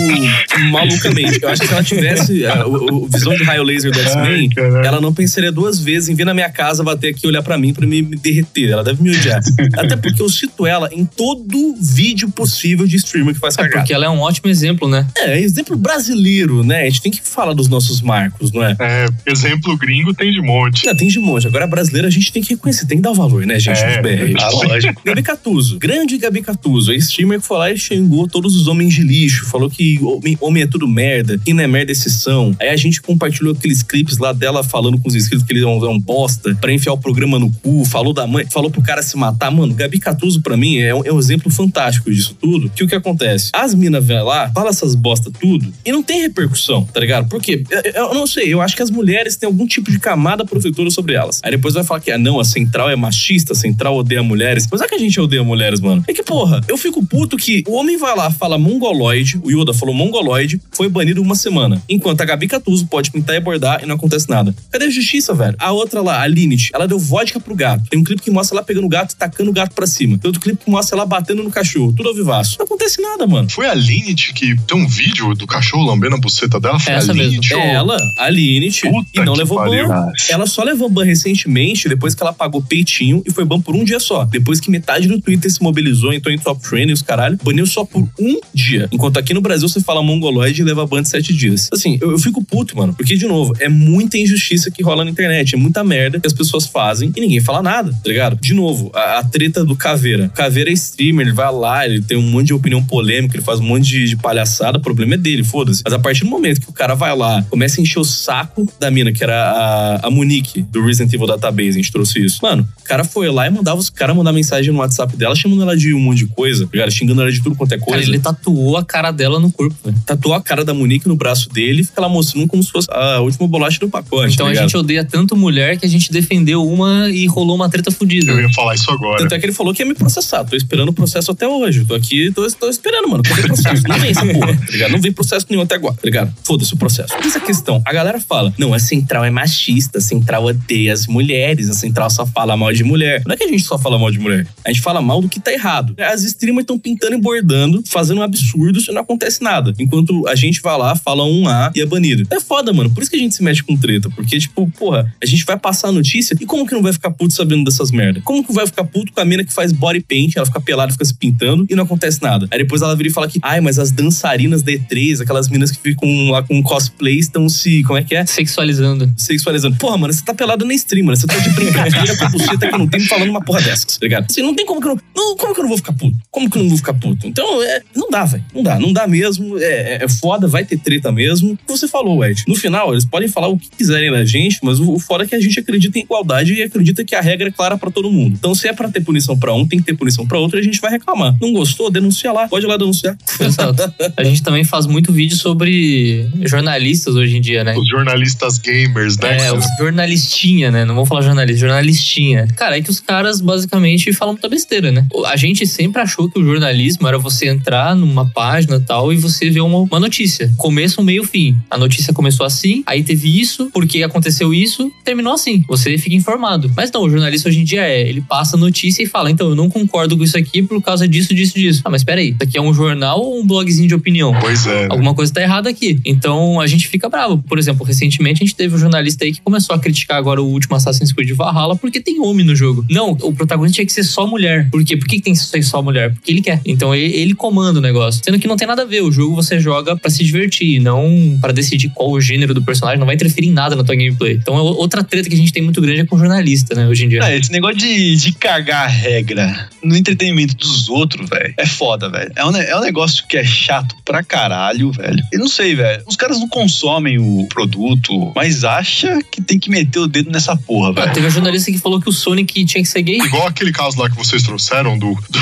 malucamente. Eu acho que se ela tivesse a, o, o visão de raio laser do X-Men, ela não pensaria duas vezes em vir na minha casa, bater aqui e olhar pra mim pra me, me derreter. Ela deve me odiar. Até porque eu cito ela em todo vídeo possível de streamer que faz É cagada. porque ela é um ótimo exemplo, né? É, exemplo brasileiro, né? A gente tem que falar dos nossos marcos, não é? É, exemplo gringo tem de monte. Não, tem de monte. Agora, brasileiro, a gente tem que reconhecer, tem que dar o valor, né, gente? É, nos BR. ah, lógico. Gabi Catuso, grande Gabi Catuso, a streamer que foi lá e xingou todos os homens de lixo, falou que homem, homem é tudo merda, quem não é merda é exceção. Aí a gente compartilhou aqueles clipes lá dela falando com os inscritos que ele é um, é um bosta, pra enfiar o programa no cu, falou da mãe, falou pro cara se matar. Mano, Gabi Catuso, pra mim, é um, é um exemplo fantástico disso tudo. Que o que acontece? As minas vão lá, fala essas bosta tudo, e não tem repercussão, tá ligado? Por quê? Eu, eu não sei, eu acho que as mulheres têm algum tipo de camada protetora sobre elas. Aí depois vai falar que, ah, não, a central é machista, a central odeia mulheres. Mas é que a gente odeia mulheres, mano. É que, porra, eu fico puto que o homem vai lá, fala mongoloide, o Yoda falou mongoloide, foi banido uma semana. Enquanto a Gabi Catuso pode pintar e bordar e não acontece nada. Cadê a justiça, velho? A outra lá, a Linit, ela deu vodka pro gato. Um clipe que mostra ela pegando o gato e tacando o gato pra cima. Tem outro clipe que mostra ela batendo no cachorro. Tudo ao vivaço. Não acontece nada, mano. Foi a Linit que tem um vídeo do cachorro lambendo a buceta dela? Foi Essa a mesmo. Linit? ou- ela, a Linit, Puta e não que levou pariu. ban. Ela só levou ban recentemente, depois que ela pagou peitinho e foi ban por um dia só. Depois que metade do Twitter se mobilizou, entrou em top training, os caralho, baniu só por um dia. Enquanto aqui no Brasil você fala mongoloide e leva ban de sete dias. Assim, eu, eu fico puto, mano. Porque, de novo, é muita injustiça que rola na internet. É muita merda que as pessoas fazem e ninguém fala nada, tá ligado? De novo, a, a treta do Caveira. Caveira é streamer, ele vai lá, ele tem um monte de opinião polêmica, ele faz um monte de, de palhaçada, o problema é dele, foda-se. Mas a partir do momento que o cara vai lá, começa a encher o saco da mina, que era a, a Monique, do Resident Evil Database, a gente trouxe isso. Mano, o cara foi lá e mandava os caras mandar mensagem no WhatsApp dela, chamando ela de um monte de coisa, tá ligado? Xingando ela de tudo quanto é Cara, coisa. ele tatuou a cara dela no corpo, velho. Tatuou a cara da Monique no braço dele e fica lá mostrando como se fosse a última bolacha do pacote. Então tá a gente odeia tanto mulher que a gente defendeu uma e rolou uma treta fodida. Eu ia falar isso agora. Tanto é que ele falou que ia me processar. Tô esperando o processo até hoje. Tô aqui, tô, tô esperando, mano. Cadê o processo? Não vem essa porra, tá ligado? Não vem processo nenhum até agora, tá ligado? Foda-se o processo. Essa questão, a galera fala, não, a central é machista, a central odeia as mulheres, a central só fala mal de mulher. Não é que a gente só fala mal de mulher, a gente fala mal do que tá errado. As streamers estão pintando e bordando, fazendo absurdos e não acontece nada. Enquanto a gente vai lá, fala um A e é banido. É foda, mano. Por isso que a gente se mexe com treta. Porque, tipo, porra, a gente vai passar a notícia e como que não vai ficar puto sabendo dessas merdas? Como que vai ficar puto com a mina que faz body paint, ela fica pelada, fica se pintando e não acontece nada? Aí depois ela vira e fala que, ai, mas as dançarinas da E3, aquelas minas que ficam lá com cosplay, estão se. Como é que é? Sexualizando. Sexualizando. Porra, mano, você tá pelado na stream, mano. Você tá de brincadeira com a buceta que não tem falando uma porra dessas, tá ligado? Assim, não tem como que eu não. não como que eu não vou ficar puto? Como que eu não vou ficar puto? Então, é, não dá, velho. Não dá. Não dá mesmo. É, é- é foda, vai ter treta mesmo. Você falou, Ed. No final, eles podem falar o que quiserem da gente, mas o, o foda é que a gente acredita em igualdade e acredita que a regra clara pra todo mundo. Então, se é pra ter punição pra um, tem que ter punição pra outro e a gente vai reclamar. Não gostou? Denuncia lá. Pode ir lá denunciar. Exato. A gente também faz muito vídeo sobre jornalistas hoje em dia, né? Os jornalistas gamers, né? É, os jornalistinha, né? Não vou falar jornalista, jornalistinha. Cara, é que os caras basicamente falam muita besteira, né? A gente sempre achou que o jornalismo era você entrar numa página e tal e você ver uma, uma notícia. Começo, meio, fim. A notícia começou assim, aí teve isso, porque aconteceu isso, terminou assim. Você fica informado. Mas não, o jornalista hoje em dia é, ele passa a notícia e fala, então, eu não concordo com isso aqui por causa disso, disso, disso. Ah, mas peraí, isso aqui é um jornal ou um blogzinho de opinião? Pois é. né? Alguma coisa tá errada aqui. Então a gente fica bravo. Por exemplo, recentemente a gente teve um jornalista aí que começou a criticar agora o último Assassin's Creed Valhalla porque tem homem no jogo. Não, o protagonista tinha que ser só mulher. Por quê? Por que tem que ser só mulher? Porque ele quer. Então ele, ele comanda o negócio. Sendo que não tem nada a ver. O jogo você joga pra se divertir, não pra decidir qual o gênero do personagem. Não vai interferir em nada na tua gameplay. Então é outra treta que a gente tem muito grande é com jornalista, né, hoje em dia. Ah, esse negócio de, de cagar a regra no entretenimento dos outros, velho, é foda, velho. É um, é um negócio que é chato pra caralho, velho. Eu não sei, velho. Os caras não consomem o produto, mas acha que tem que meter o dedo nessa porra, Ah, velho. teve um jornalista que falou que o Sonic tinha que ser gay. Igual aquele caso lá que vocês trouxeram do, do,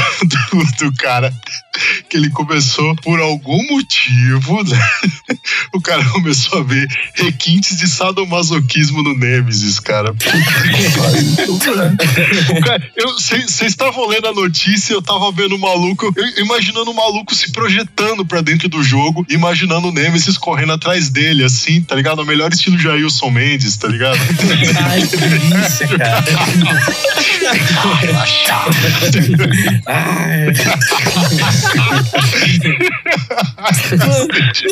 do- do cara que ele começou por algum motivo, né? O cara começou a ver requintes de sadomasoquismo no Nemesis, cara. Puta que pariu. Vocês estavam lendo a notícia, eu tava vendo o maluco, eu- imaginando o maluco se projetando pra dentro do jogo, imaginando o Nemesis correndo atrás dele, assim, tá ligado? O melhor estilo Jailson Mendes, tá ligado? Ai, que delícia, cara. Ai. Mano,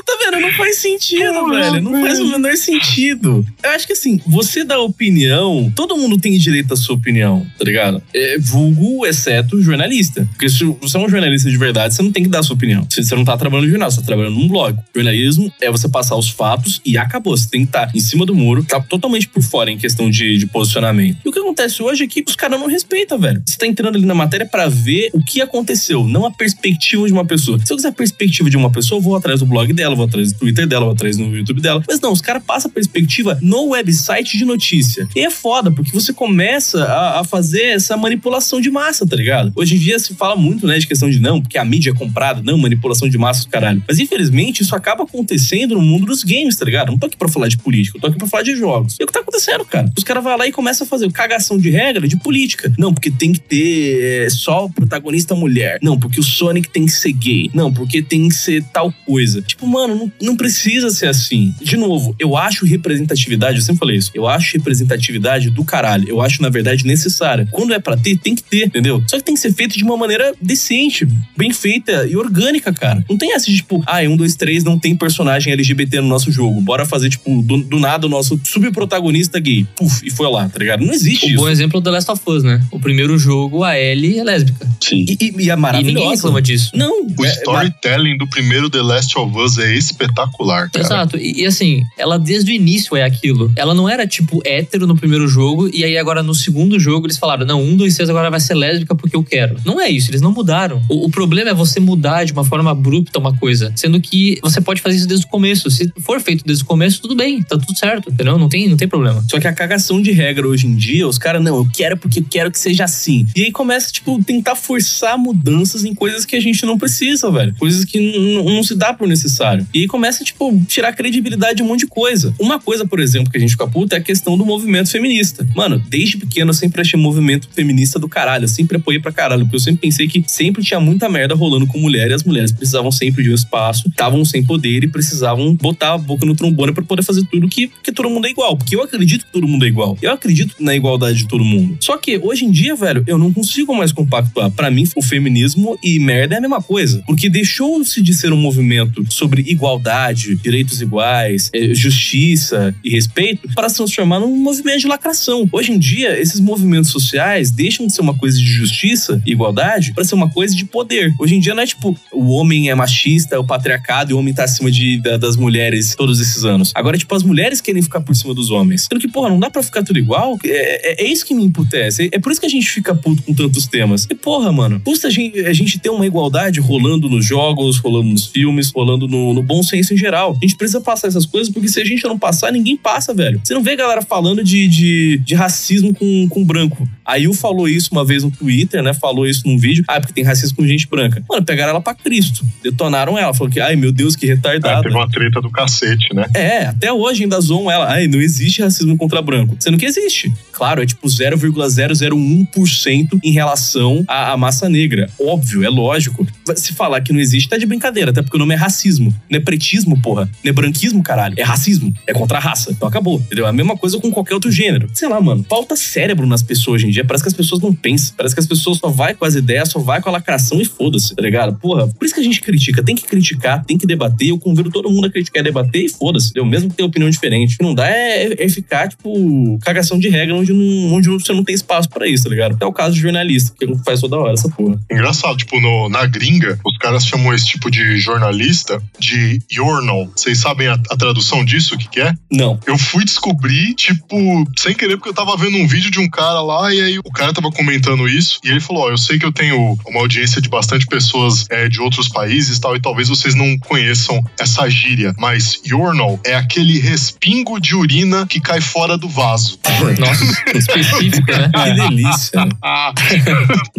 tá vendo? Não faz sentido, velho. Não faz o menor sentido. Eu acho que assim, você dá opinião, todo mundo tem direito à sua opinião, tá ligado? É, vulgo, exceto jornalista. Porque se você é um jornalista de verdade, você não tem que dar sua opinião. Você não tá trabalhando no jornal, você tá trabalhando num blog. Jornalismo é você passar os fatos e acabou. Você tem que estar em cima do muro, tá totalmente por fora em questão de, de posicionamento. E o que acontece hoje é que os caras não respeitam, velho. Você tá entrando ali na matéria pra ver o que aconteceu, não a perspectiva de uma pessoa. Se eu quiser a perspectiva de uma pessoa, eu vou atrás do blog dela, vou atrás do Twitter dela, vou atrás no YouTube dela. Mas não, os caras passam a perspectiva no website de notícia. E é foda, porque você começa a, a fazer essa manipulação de massa, tá ligado? Hoje em dia se fala muito, né, de questão de não, porque a mídia é comprada, não, manipulação de massa, caralho. Mas infelizmente isso acaba acontecendo no mundo dos games, tá ligado? Não tô aqui pra falar de política, eu tô aqui pra falar de jogos. E é o que tá acontecendo, cara. Os caras vão lá e começam a fazer cagação de regra de política. Não, porque tem que ter é, só protagonista mulher. Não, porque o Sonic tem que ser gay. Não, porque tem que ser tal coisa. Tipo, mano, não, não precisa ser assim. De novo, eu acho representatividade, eu sempre falei isso. Eu acho representatividade do caralho. Eu acho, na verdade, necessária. Quando é pra ter, tem que ter, entendeu? Só que tem que ser feito de uma maneira decente, bem feita e orgânica, cara. Não tem essa de tipo, ah, um, dois, três não tem personagem LGBT no nosso jogo. Bora fazer, tipo, do, do nada o nosso subprotagonista gay. Puf, e foi lá, tá ligado? Não existe O isso. bom exemplo é o The Last of Us, né? O primeiro jogo, a Ellie é lésbica. Sim. E, e, e é E ninguém reclama disso. Não, O é- storytelling do primeiro The Last of Us é espetacular, cara. Exato. E, e assim, ela desde o início é aquilo. Ela não era tipo hétero no primeiro jogo, e aí agora no segundo jogo eles falaram: não, um, dois, três agora vai ser lésbica porque eu quero. Não é isso, eles não mudaram. O, o problema é você mudar de uma forma abrupta uma coisa, sendo que você pode fazer isso desde o começo. Se for feito desde o começo, tudo bem, tá tudo certo, entendeu? Não tem, não tem problema. Só que a cagação de regra hoje em dia, os caras, não, eu quero porque eu quero que seja assim. E aí começa, tipo, tentar forçar mudanças em coisas que a gente não precisa, velho. Coisas que não se dá por necessário. E aí começa, tipo, tirar credibilidade de um monte de coisa. Uma coisa, por exemplo, que a gente fica puta é a questão do movimento feminista. Mano, desde pequeno eu sempre achei movimento feminista do caralho. Eu sempre apoiei pra caralho, porque eu sempre pensei que sempre tinha muita merda rolando com mulher e as mulheres precisavam sempre de um espaço, estavam sem poder e precisavam botar a boca no trombone pra poder fazer tudo que, que todo mundo é igual. Porque eu acredito que todo mundo é igual. Eu acredito na igualdade de todo mundo. Só que hoje em dia, velho, eu não consigo mais compactuar. Pra mim, o feminismo e merda é a mesma coisa. Porque deixou-se de ser um movimento sobre igualdade, direitos iguais, eh, justiça e respeito para se transformar num movimento de lacração. Hoje em dia, esses movimentos sociais deixam de ser uma coisa de justiça e igualdade para ser uma coisa de poder. Hoje em dia não é tipo o homem é machista, o patriarcado e o homem tá acima de, da- das mulheres todos esses anos. Agora, tipo, as mulheres querem ficar por cima dos homens. Sendo que, porra, não dá pra ficar tudo igual. É, é- é isso que me emputece. É, é por isso que a gente fica puto com tantos temas. E, porra, mano, custa a gente, a gente ter uma igualdade rolando nos jogos, rolando nos filmes, rolando no, no bom senso em geral. A gente precisa passar essas coisas, porque se a gente não passar, ninguém passa, velho. Você não vê galera falando de, de, de racismo com, com branco. A Yu falou isso uma vez no Twitter, né? Falou isso num vídeo. Ah, porque tem racismo com gente branca. Mano, pegaram ela pra Cristo. Detonaram ela. Falou que, ai meu Deus, que É, retardada. teve uma treta do cacete, né? É, até hoje ainda zoam ela. Ai, não existe racismo contra branco. Sendo que existe. Claro, é tipo 0,001% em relação à, à massa negra. Óbvio, é lógico. Se falar que não existe, tá de brincadeira. Até porque o nome é racismo. Não é pretismo, porra. Não é branquismo, caralho. É racismo. É contra a raça. Então acabou. Entendeu? A mesma coisa com qualquer outro gênero. Sei lá, mano. Falta cérebro nas pessoas hoje em dia. Parece que as pessoas não pensam. Parece que as pessoas só vai com as ideias, só vai com a lacração e foda-se, tá ligado? Porra, por isso que a gente critica. Tem que criticar, tem que debater. Eu convido todo mundo a criticar e debater e foda-se? Mesmo que tenha opinião diferente. O que não dá é, é ficar, tipo, cagação de regra onde, não, onde você não tem espaço pra isso, tá ligado? É o caso de jornalista, que faz toda hora essa porra. Engraçado, tipo, no- na gringa, os caras chamam esse tipo de jornalista de journal. Vocês sabem a, a tradução disso, o que, que é? Não. Eu fui descobrir, tipo, sem querer, porque eu tava vendo um vídeo de um cara lá e aí o cara tava comentando isso e ele falou: Ó, eu sei que eu tenho uma audiência de bastante pessoas é, de outros países e tal, e talvez vocês não conheçam essa gíria, mas journal é aquele respingo de urina que cai fora do vaso. Nossa, específico, né? Que delícia.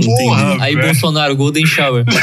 Porra, Aí, velho. Bolsonaro, Golden Shower.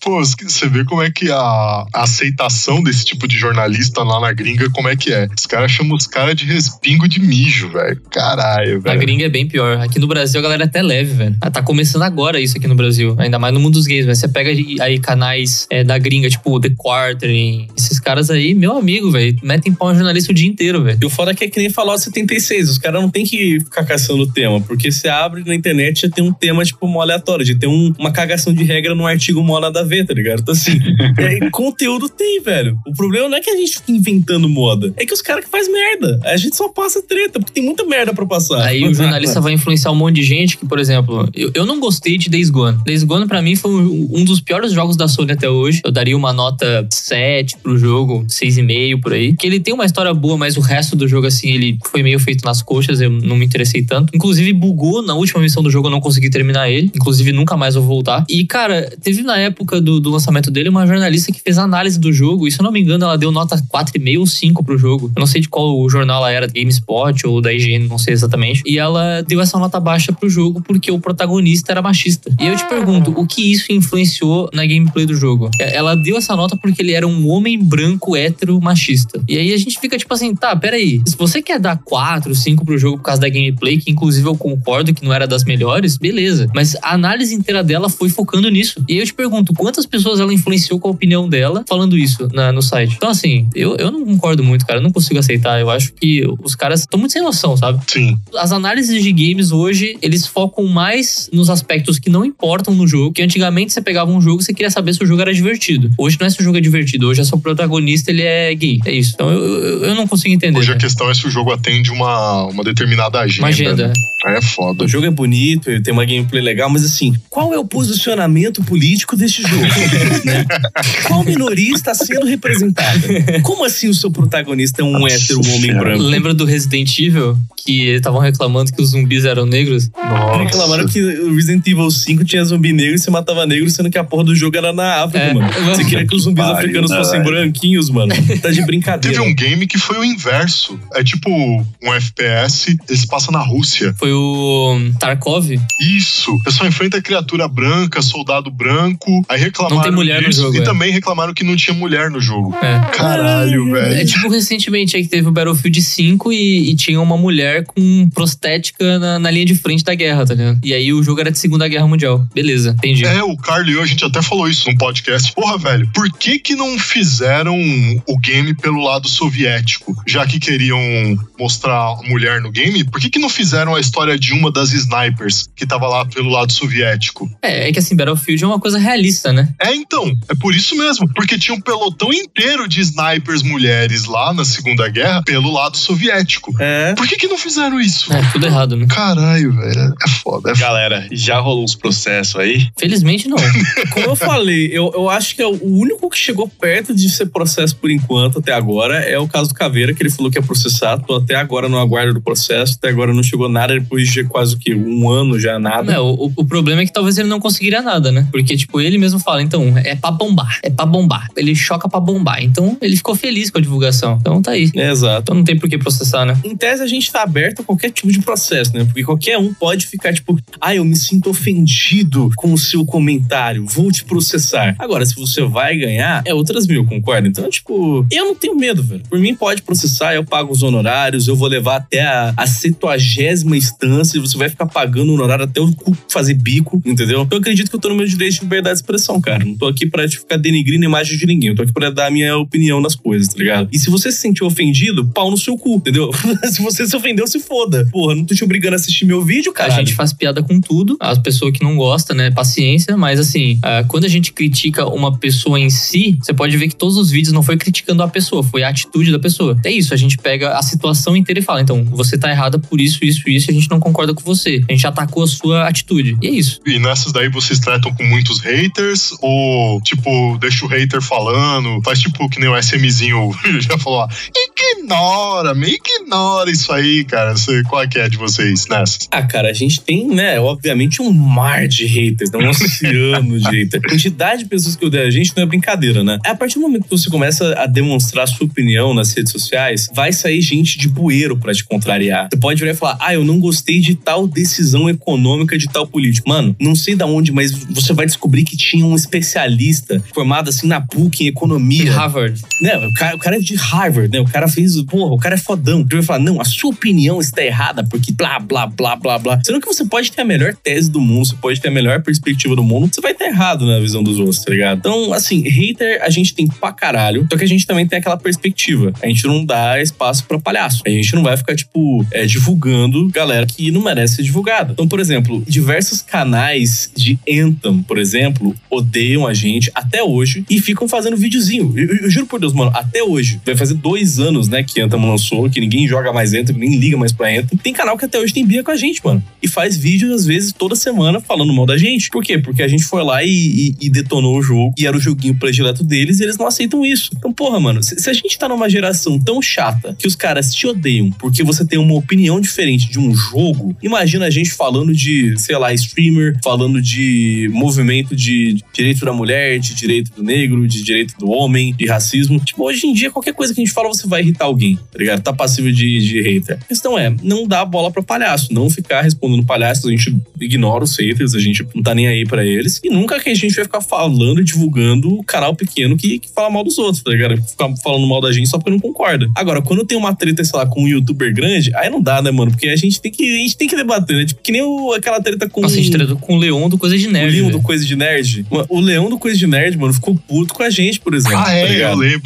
Pô, você vê como é que a, a aceitação desse tipo de jornalista lá na gringa, como é que é? Os caras chamam os caras de respingo de mijo, velho. Caralho, A velho. gringa é bem pior. Aqui no Brasil a galera é até leve, velho. Ah, Tá começando agora isso aqui no Brasil. Ainda mais no mundo dos gays, velho. Você pega aí canais é, da gringa, tipo The Quartering. Esses caras aí, meu amigo, velho. Metem pau em jornalista o dia inteiro, velho. E o foda é que é que nem falou 76. Os caras não tem que ficar caçando o tema, porque você abre na internet já tem um tema, tipo, mó aleatório, de ter um- uma cagação de regra num artigo mó nada a ver, tá ligado? Então, assim, é, conteúdo tem, velho. O problema não é que a gente fica inventando moda, é que os caras que faz merda. A gente só passa treta, porque tem muita merda pra passar. Aí o jornalista vai influenciar um monte de gente que, por exemplo, eu, eu não gostei de Days Gone. Days Gone, pra mim, foi um, um dos piores jogos da Sony até hoje. Eu daria uma nota 7 pro jogo, 6,5 por aí. Que ele tem uma história boa, mas o resto do jogo, assim, ele foi meio feito nas coxas, eu não me interessei tanto. Inclusive, bugou na última missão do jogo, eu não consegui terminar ele. Inclusive, nunca mais vou voltar. E, cara, teve na época do, do lançamento dele uma jornalista que fez análise do jogo, e se eu não me engano, ela deu nota 4,5 ou 5 pro jogo. Eu não sei de qual jornal ela era, GameSpot ou da IGN, não sei exatamente. E ela deu essa nota baixa pro jogo porque o protagonista era machista. E eu te pergunto, o que isso influenciou na gameplay do jogo? É, Ela deu essa nota porque ele era um homem branco hétero machista. E aí a gente fica tipo assim, tá, peraí. Se você quer dar 4, 5 pro jogo por causa da gameplay, que inclusive eu concordo que não era das melhores, beleza. Mas a análise inteira dela foi focando nisso. E aí eu te pergunto, quantas pessoas ela influenciou com a opinião dela falando isso na- no site? Então, assim, eu, eu não concordo muito, cara. Eu não consigo aceitar. Eu acho que os caras estão muito sem noção, sabe? Sim. as análises de games hoje, eles focam mais nos aspectos que não importam no jogo. Que antigamente você pegava um jogo e você queria saber se o jogo era divertido. Hoje não é se o jogo é divertido, hoje é só o protagonista, ele é gay. É isso. Então eu, eu, não consigo entender. Hoje a né? questão é se o jogo atende uma, uma determinada agenda. Uma agenda. né? Aí é foda. O jogo é bonito, ele tem uma gameplay legal, mas assim, qual é o posicionamento político deste jogo? né? Qual minoria está sendo representada? Como assim o seu protagonista é um Nossa hétero homem Senhora. branco? Lembra do Resident Evil? Que estavam reclamando que os zumbis eram negros? Nossa. Reclamaram que o Resident Evil 5 tinha zumbi negro e você matava negro, sendo que a porra do jogo era na África, É. mano. Você queria que os zumbis africanos né, fossem branquinhos, mano. Tá de brincadeira. Teve um game que foi o inverso. É tipo um FPS, eles passam na Rússia. Foi o Tarkov? Isso. O pessoal enfrenta criatura branca, soldado branco. Aí reclamaram Não tem mulher no disso, jogo, E é. também reclamaram que não tinha mulher no jogo. É. Caralho, É velho. tipo recentemente aí que teve o Battlefield 5 e, e tinha uma mulher com prostética na, na linha de frente da guerra, tá ligado? E aí o jogo era de Segunda Guerra Mundial. Beleza, entendi. É, o Carlos e eu, a gente até falou isso num podcast. Porra, velho, por que que não fizeram o game pelo lado soviético? Já que queriam mostrar a mulher no game, por que, que não fizeram a história de uma das snipers que tava lá pelo lado soviético? É, é que assim, Battlefield é uma coisa realista, né? É, então, é por isso mesmo, porque tinha um pelotão inteiro de snipers mulheres lá na Segunda Guerra pelo lado soviético. É. Por que que não fizeram isso? É, tudo errado, né? Caralho, velho, é foda, é foda. Galera, já rolou uns processos aí? Felizmente não. Como eu falei, eu, eu acho que é o único que chegou perto de ser processo por enquanto, até agora, é o caso do Caveira, que ele falou que ia processar. Tô até agora no aguardo do processo, até agora não chegou nada, depois de quase o quê? Um ano já nada. Não, o, o problema é que talvez ele não conseguiria nada, né? Porque, tipo, ele mesmo fala, então, é pra bombar, é pra bombar. Ele choca pra bombar. Então, ele ficou feliz com a divulgação. Então, tá aí. É, exato. Então, não tem por que processar, né? Em tese, a gente tá aberto a qualquer tipo de processo, né? Porque qualquer um pode ficar tipo, ah, eu me sinto ofendido com o seu comentário, vou te processar. Agora, se você vai ganhar, é outras mil, concorda? Então, tipo, eu não tenho medo, velho. Por mim, pode processar, eu pago os honorários, eu vou levar até a, a 70 instância, você vai ficar pagando honorário até o cu fazer bico, entendeu? Então, eu acredito que eu tô no meu direito de liberdade de expressão, cara. Não tô aqui pra te ficar denigrindo a imagem de ninguém. Eu tô aqui pra dar a minha opinião nas coisas, tá ligado? E se você se sentiu ofendido, pau no seu cu, entendeu? se você se ofendeu, se foda. Porra, não tô te obrigando a assistir meu vídeo, cara. A gente faz piada com tudo. A pessoa que não gosta, né? Paciência. Mas assim, ah, quando a gente critica uma pessoa em si, você pode ver que todos os vídeos não foi criticando a pessoa, foi a atitude da pessoa. É isso, a gente pega a situação inteira e fala: então, você tá errada por isso, isso, isso, e a gente não concorda com você. A gente atacou a sua atitude. E é isso. E nessas daí vocês tratam com muitos haters? Ou, tipo, deixa o hater falando? Faz tipo que nem o SMzinho já falou lá. Ignora, me ignora isso aí, cara. Qual é que é de vocês nessas? Ah, cara, a gente tem, né, obviamente, um mar de haters, né? um oceano de haters. A quantidade de pessoas que odeiam a gente não é brincadeira, né? A partir do momento que você começa a demonstrar sua opinião nas redes sociais, vai sair gente de bueiro pra te contrariar. Você pode virar e falar, ah, eu não gostei de tal decisão econômica de tal político. Mano, não sei da onde, mas você vai descobrir que tinha um especialista formado assim na PUC em economia. Harvard. Né, o cara, o cara é de Harvard, né? O cara fez, porra, o cara é fodão. Ele vai falar, não, a sua opinião está errada porque blá, blá, blá, blá, blá. Sendo que você pode ter a melhor tese do mundo, você pode ter a melhor perspectiva do mundo, você vai estar errado na visão dos outros, tá ligado? Então, assim, hater a gente tem pra caralho, só que a gente também tem aquela perspectiva. A gente não dá espaço pra palhaço. A gente não vai ficar, tipo, é, divulgando galera que não merece ser divulgada. Então, por exemplo, diversos canais de Anthem, por exemplo, odeiam a gente até hoje e ficam fazendo videozinho. Eu, eu- eu juro por Deus, mano, até hoje. Vai fazer dois anos, né, que Anthem lançou, que ninguém joga mais Anthem, nem liga mais pra Anthem. Tem canal que até hoje tem bia com a gente, mano. E faz vídeo, às vezes, toda semana falando mal da gente. Por quê? Porque a gente foi lá e, e- e detonou o jogo, e era o joguinho predileto deles, e eles não aceitam isso. Então, porra, mano, se, se a gente tá numa geração tão chata que os caras te odeiam porque você tem uma opinião diferente de um jogo, imagina a gente falando de, sei lá, streamer, falando de movimento de direito da mulher, de direito do negro, de direito do homem, de racismo. Tipo, hoje em dia, qualquer coisa que a gente fala, você vai irritar alguém, tá ligado? Tá passível de, de hater. A questão é, não dar bola pra palhaço, não ficar respondendo palhaços, a gente ignora os haters, a gente não tá nem aí pra eles. E nunca que a gente vai ficar falando e divulgando o canal pequeno que, que fala mal dos outros, tá ligado? Ficar falando mal da gente só porque não concorda. Agora, quando tem uma treta, sei lá, com um youtuber grande, aí não dá, né, mano? Porque a gente tem que, a gente tem que debater, né? Tipo, que nem o- aquela treta com Nossa, a gente com o Leon do Coisa de o Nerd. Leão velho. do Coisa de Nerd. O Leão do Coisa de Nerd, mano, ficou puto com a gente, por exemplo. Ah, tá é, ligado? eu lembro.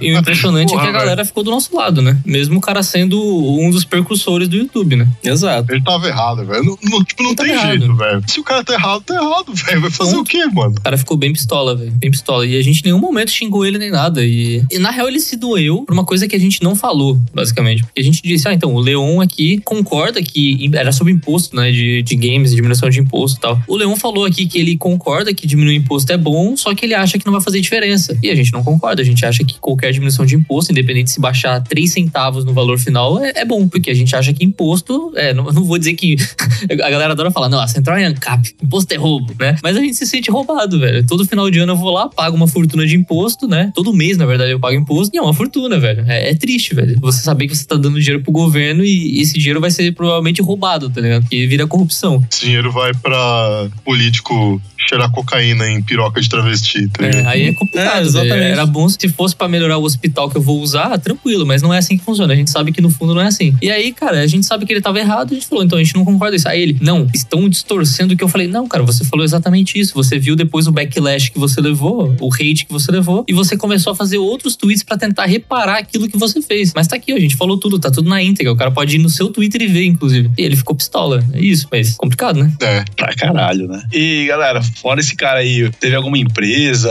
E o impressionante é Porra, que a galera ficou do nosso lado, né? Mesmo o cara sendo um dos percursores do YouTube, né? Exato. Ele tava errado, velho. Não, não- tipo, não Ele tem errado. jeito, velho. Se o cara tá errado, tá errado, velho. Vai fazer Ponto. o quê, mano? O cara ficou bem pistola, velho. Bem pistola. E a gente em nenhum momento xingou ele nem nada. E, e na real ele se doeu por uma coisa que a gente não falou, basicamente. Porque a gente disse, ah, então, o Leon aqui concorda que era sobre imposto, né? De, de games, diminuição de imposto e tal. O Leon falou aqui que ele concorda que diminuir imposto é bom, só que ele acha que não vai fazer diferença. E a gente não concorda. A gente acha que qualquer diminuição de imposto, independente se baixar 3 centavos no valor final, é, é bom. Porque a gente acha que imposto. É, não, não vou dizer que. a galera adora falar, não, a central é ANCAP, imposto é roubo, né? Mas a gente se sente roubado, velho. Todo final de ano eu vou lá, pago uma fortuna de imposto, né? Todo mês, na verdade, eu pago imposto. E é uma fortuna, velho. É, é triste, velho. Você saber que você tá dando dinheiro pro governo e esse dinheiro vai ser provavelmente roubado, tá ligado? Porque vira corrupção. Esse dinheiro vai pra político cheirar cocaína em piroca de travesti, tá É, ligado? aí é complicado. É, velho. exatamente. Era bom se fosse pra melhorar o hospital que eu vou usar, tranquilo, mas não é assim que funciona. A gente sabe que no fundo não é assim. E aí, cara, a gente sabe que ele tava errado, a gente falou, então a gente não concorda com isso. Aí ele, não, estão distorcendo o que eu falei. Não, cara, você falou exatamente isso. Você viu depois o backlash que você levou, o hate que você levou, e você começou a fazer outros tweets pra tentar reparar aquilo que você fez. Mas tá aqui, a gente falou tudo, tá tudo na íntegra. O cara pode ir no seu Twitter e ver, inclusive. E ele ficou pistola. É isso, mas complicado, né? É. Pra caralho, né? E galera, fora esse cara aí, teve alguma empresa,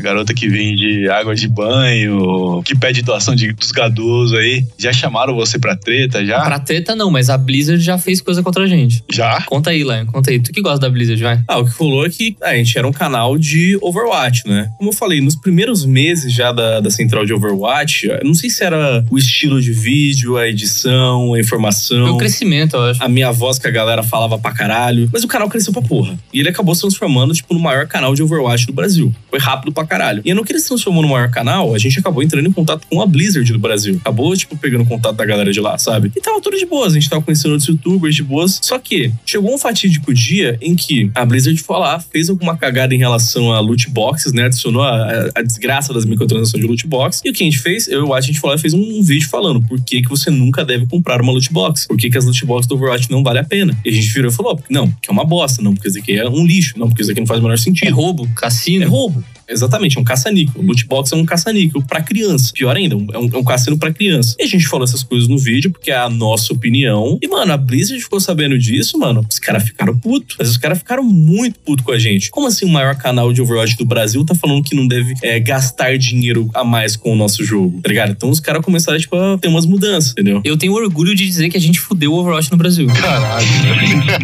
garota que vende água de banho, que pede doação de, dos gadosos aí, já chamaram você pra treta já? Pra treta não, mas a Blizzard já fez coisa contra a gente. Já? Conta aí, Lion, conta aí. Tu que gosta da Blizzard, vai. Ah, o que rolou é que a gente era um canal de Overwatch, né? Como eu falei, nos primeiros meses já da, da central de Overwatch, eu não sei se era o estilo de vídeo, a edição, a Foi informação. o crescimento, eu acho. a minha voz que a galera falava pra caralho. Mas o canal cresceu pra porra. E ele acabou se transformando, tipo, no maior canal de Overwatch do Brasil. Foi rápido pra caralho. E no que ele se transformou no maior canal, a gente acabou entrando em contato com a Blizzard do Brasil. Acabou, tipo, pegando contato da galera de lá, sabe? E tava tudo de boas. A gente tava conhecendo outros youtubers de boas. Só que chegou um fatídico dia em que a Blizzard foi lá, fez alguma cagada em relação a loot boxes, né? Adicionou a, a- a desgraça das microtransações de loot box. E o que a gente fez? Eu e o Watch, a gente foi lá e fez um vídeo falando por que, que você nunca deve comprar uma loot box. Por que, que as loot boxes do Overwatch não vale a pena. E a gente virou e falou: não, porque é uma bosta, não, porque isso aqui é um lixo, não, porque isso aqui não faz o menor É sentido. roubo, cassino. É roubo. Exatamente, é um caça-níquel. Loot box é um caça-níquel pra criança. Pior ainda, é um, é um cassino pra criança. E a gente falou essas coisas no vídeo, porque é a nossa opinião. E, mano, a Blizzard ficou sabendo disso, mano. Os caras ficaram putos. Mas os caras ficaram muito putos com a gente. Como assim o maior canal de Overwatch do Brasil tá falando que não deve é, gastar dinheiro a mais com o nosso jogo? Tá ligado? Então os caras começaram, tipo, a ter umas mudanças, entendeu? Eu tenho orgulho de dizer que a gente fudeu o Overwatch no Brasil. Caralho.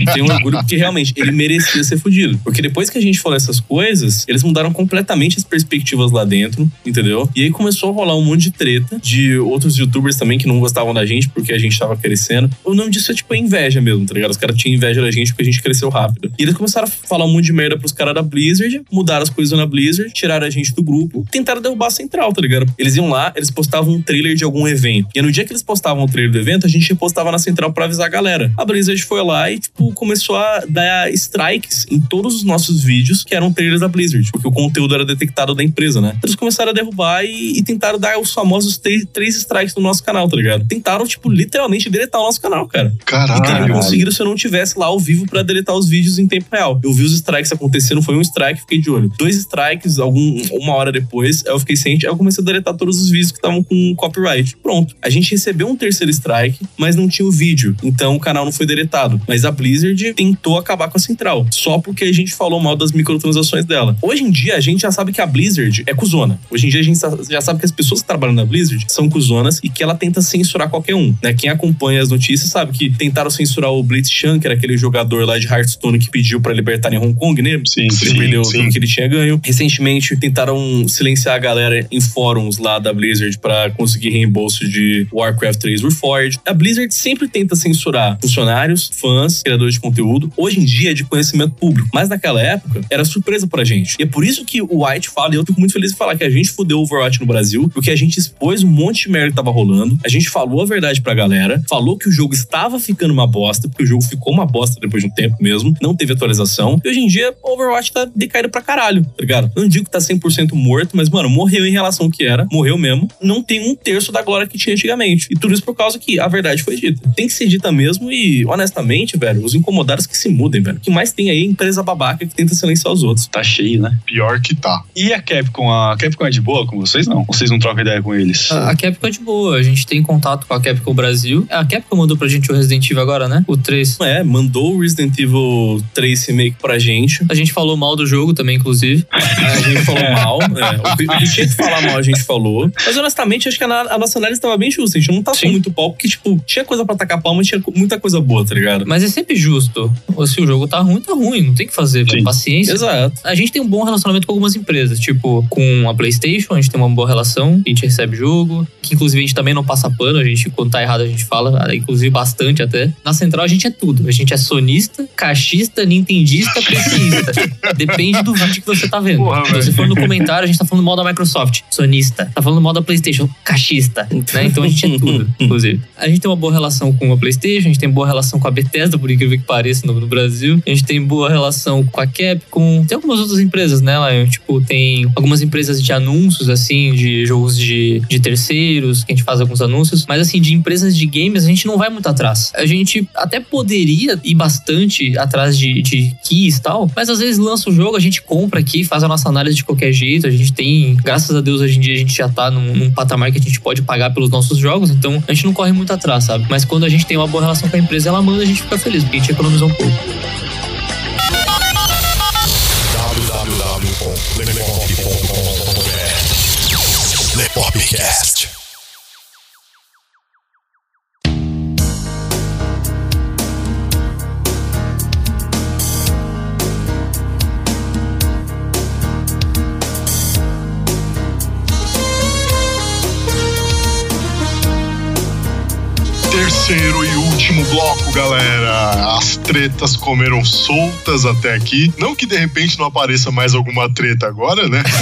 Tenho orgulho porque realmente ele merecia ser fudido. Porque depois que a gente falou essas coisas, eles mudaram completamente as perspectivas lá dentro, entendeu? E aí começou a rolar um monte de treta de outros youtubers também que não gostavam da gente porque a gente tava crescendo. O nome disso é tipo inveja mesmo, tá ligado? Os caras tinham inveja da gente porque a gente cresceu rápido. E eles começaram a falar um monte de merda pros caras da Blizzard, mudaram as coisas na Blizzard, tiraram a gente do grupo, tentaram derrubar a central, tá ligado? Eles iam lá, eles postavam um trailer de algum evento. E no dia que eles postavam o trailer do evento, a gente postava na central pra avisar a galera. A Blizzard foi lá e, tipo, começou a dar strikes em todos os nossos vídeos que eram trailers da Blizzard, porque o conteúdo era detectado da empresa, né? Eles começaram a derrubar e, e tentaram dar os famosos três, três strikes no nosso canal, tá ligado? Tentaram, tipo, literalmente deletar o nosso canal, cara. E teriam Caralho. conseguido se eu não tivesse lá ao vivo pra deletar os vídeos em tempo real. Eu vi os strikes acontecendo, foi um strike, fiquei de olho. Dois strikes, algum, uma hora depois, eu fiquei ciente, aí eu comecei a deletar todos os vídeos que estavam com copyright. Pronto. A gente recebeu um terceiro strike, mas não tinha o vídeo. Então o canal não foi deletado. Mas a Blizzard tentou acabar com a central. Só porque a gente falou mal das microtransações dela. Hoje em dia, a gente já sabe que a Blizzard é cuzona. Hoje em dia, a gente já sabe que as pessoas que trabalham na Blizzard são cuzonas e que ela tenta censurar qualquer um. Né? Quem acompanha as notícias sabe que tentaram censurar o Blitz Chan, que era aquele jogador lá de Hearthstone que pediu pra libertar em Hong Kong, né? Sim, Ele sim, perdeu sim. tudo que ele tinha ganho. Recentemente tentaram silenciar a galera em fóruns lá da Blizzard pra conseguir reembolso de Warcraft 3 Reforged. A Blizzard sempre tenta censurar funcionários, fãs, criadores de conteúdo. Hoje em dia é de conhecimento público, mas naquela época era surpresa pra gente. E é por isso que o White fala, e eu fico muito feliz em falar que a gente fudeu o Overwatch no Brasil, porque a gente expôs um monte de merda que tava rolando, a gente falou a verdade pra galera, falou que o jogo estava ficando uma bosta, porque o jogo ficou uma bosta depois de um tempo mesmo, não teve atualização. E hoje em dia o Overwatch tá decaído pra caralho, tá ligado? Não digo que tá 100% morto, mas, mano, morreu em relação ao que era, morreu mesmo. Não tem um terço da glória que tinha antigamente. E tudo isso por causa que a verdade foi dita. Tem que ser dita mesmo e, honestamente, velho, os incomodados que se mudem, velho. O que mais tem aí é empresa babaca que tenta silenciar os outros. Tá cheio, né? Pior que tá. E a Capcom? A Capcom é de boa com vocês, não? Ou vocês não trocam ideia com eles? A a Capcom é de boa, a gente tem contato com a Capcom Brasil. A Capcom mandou pra gente o Resident Evil agora, né? O 3. É, mandou o Resident Evil 3 Remake pra gente. A gente falou mal do jogo também, inclusive. A gente falou mal. É, o que o que tinha que falar mal, a gente falou. Mas honestamente, acho que a, a nossa análise tava bem justa. A gente não tá Sim. muito pau, porque, tipo, tinha coisa pra tacar palma, tinha muita coisa boa, tá ligado? Mas é sempre justo. Ou Se o jogo tá ruim, tá ruim. Não tem o que fazer. Sim. Paciência. Exato. A gente tem um bom relacionamento com algumas empresas, tipo com a PlayStation, a gente tem uma boa relação, a gente recebe jogo, que inclusive a gente também não passa pano, a gente, quando tá errado, a gente fala, ah, inclusive bastante até. Na central a gente é tudo. A gente é sonista, caixista, nintendista, PCista. Depende do vídeo que você tá vendo. Porra, Se você for no comentário, a gente tá falando mal da Microsoft, sonista. Tá falando mal da PlayStation, caixista. Né? Então a gente é tudo, inclusive. A gente tem uma boa relação com a PlayStation, a gente tem boa relação com a Bethesda, por incrível que pareça, no, no Brasil. A gente tem boa relação com a Capcom. Tem algumas outras empresas, né, Lion? Tipo, tipo, tem algumas empresas de anúncios, assim, de jogos de, de terceiros, que a gente faz alguns anúncios. Mas, assim, de empresas de games, a gente não vai muito atrás. A gente até poderia ir bastante atrás de, de keys e tal, mas às vezes lança o jogo, a gente compra aqui, faz a nossa análise de qualquer jeito. A gente tem, graças a Deus, hoje em dia a gente já tá num, num patamar que a gente pode pagar pelos nossos jogos, então a gente não corre muito atrás, sabe? Mas quando a gente tem uma boa relação com a empresa, ela manda a gente ficar feliz, porque a gente economizou um pouco. www.lepop.com.br Lepopcast. Bloco, galera. As tretas comeram soltas até aqui. Não que de repente não apareça mais alguma treta agora, né?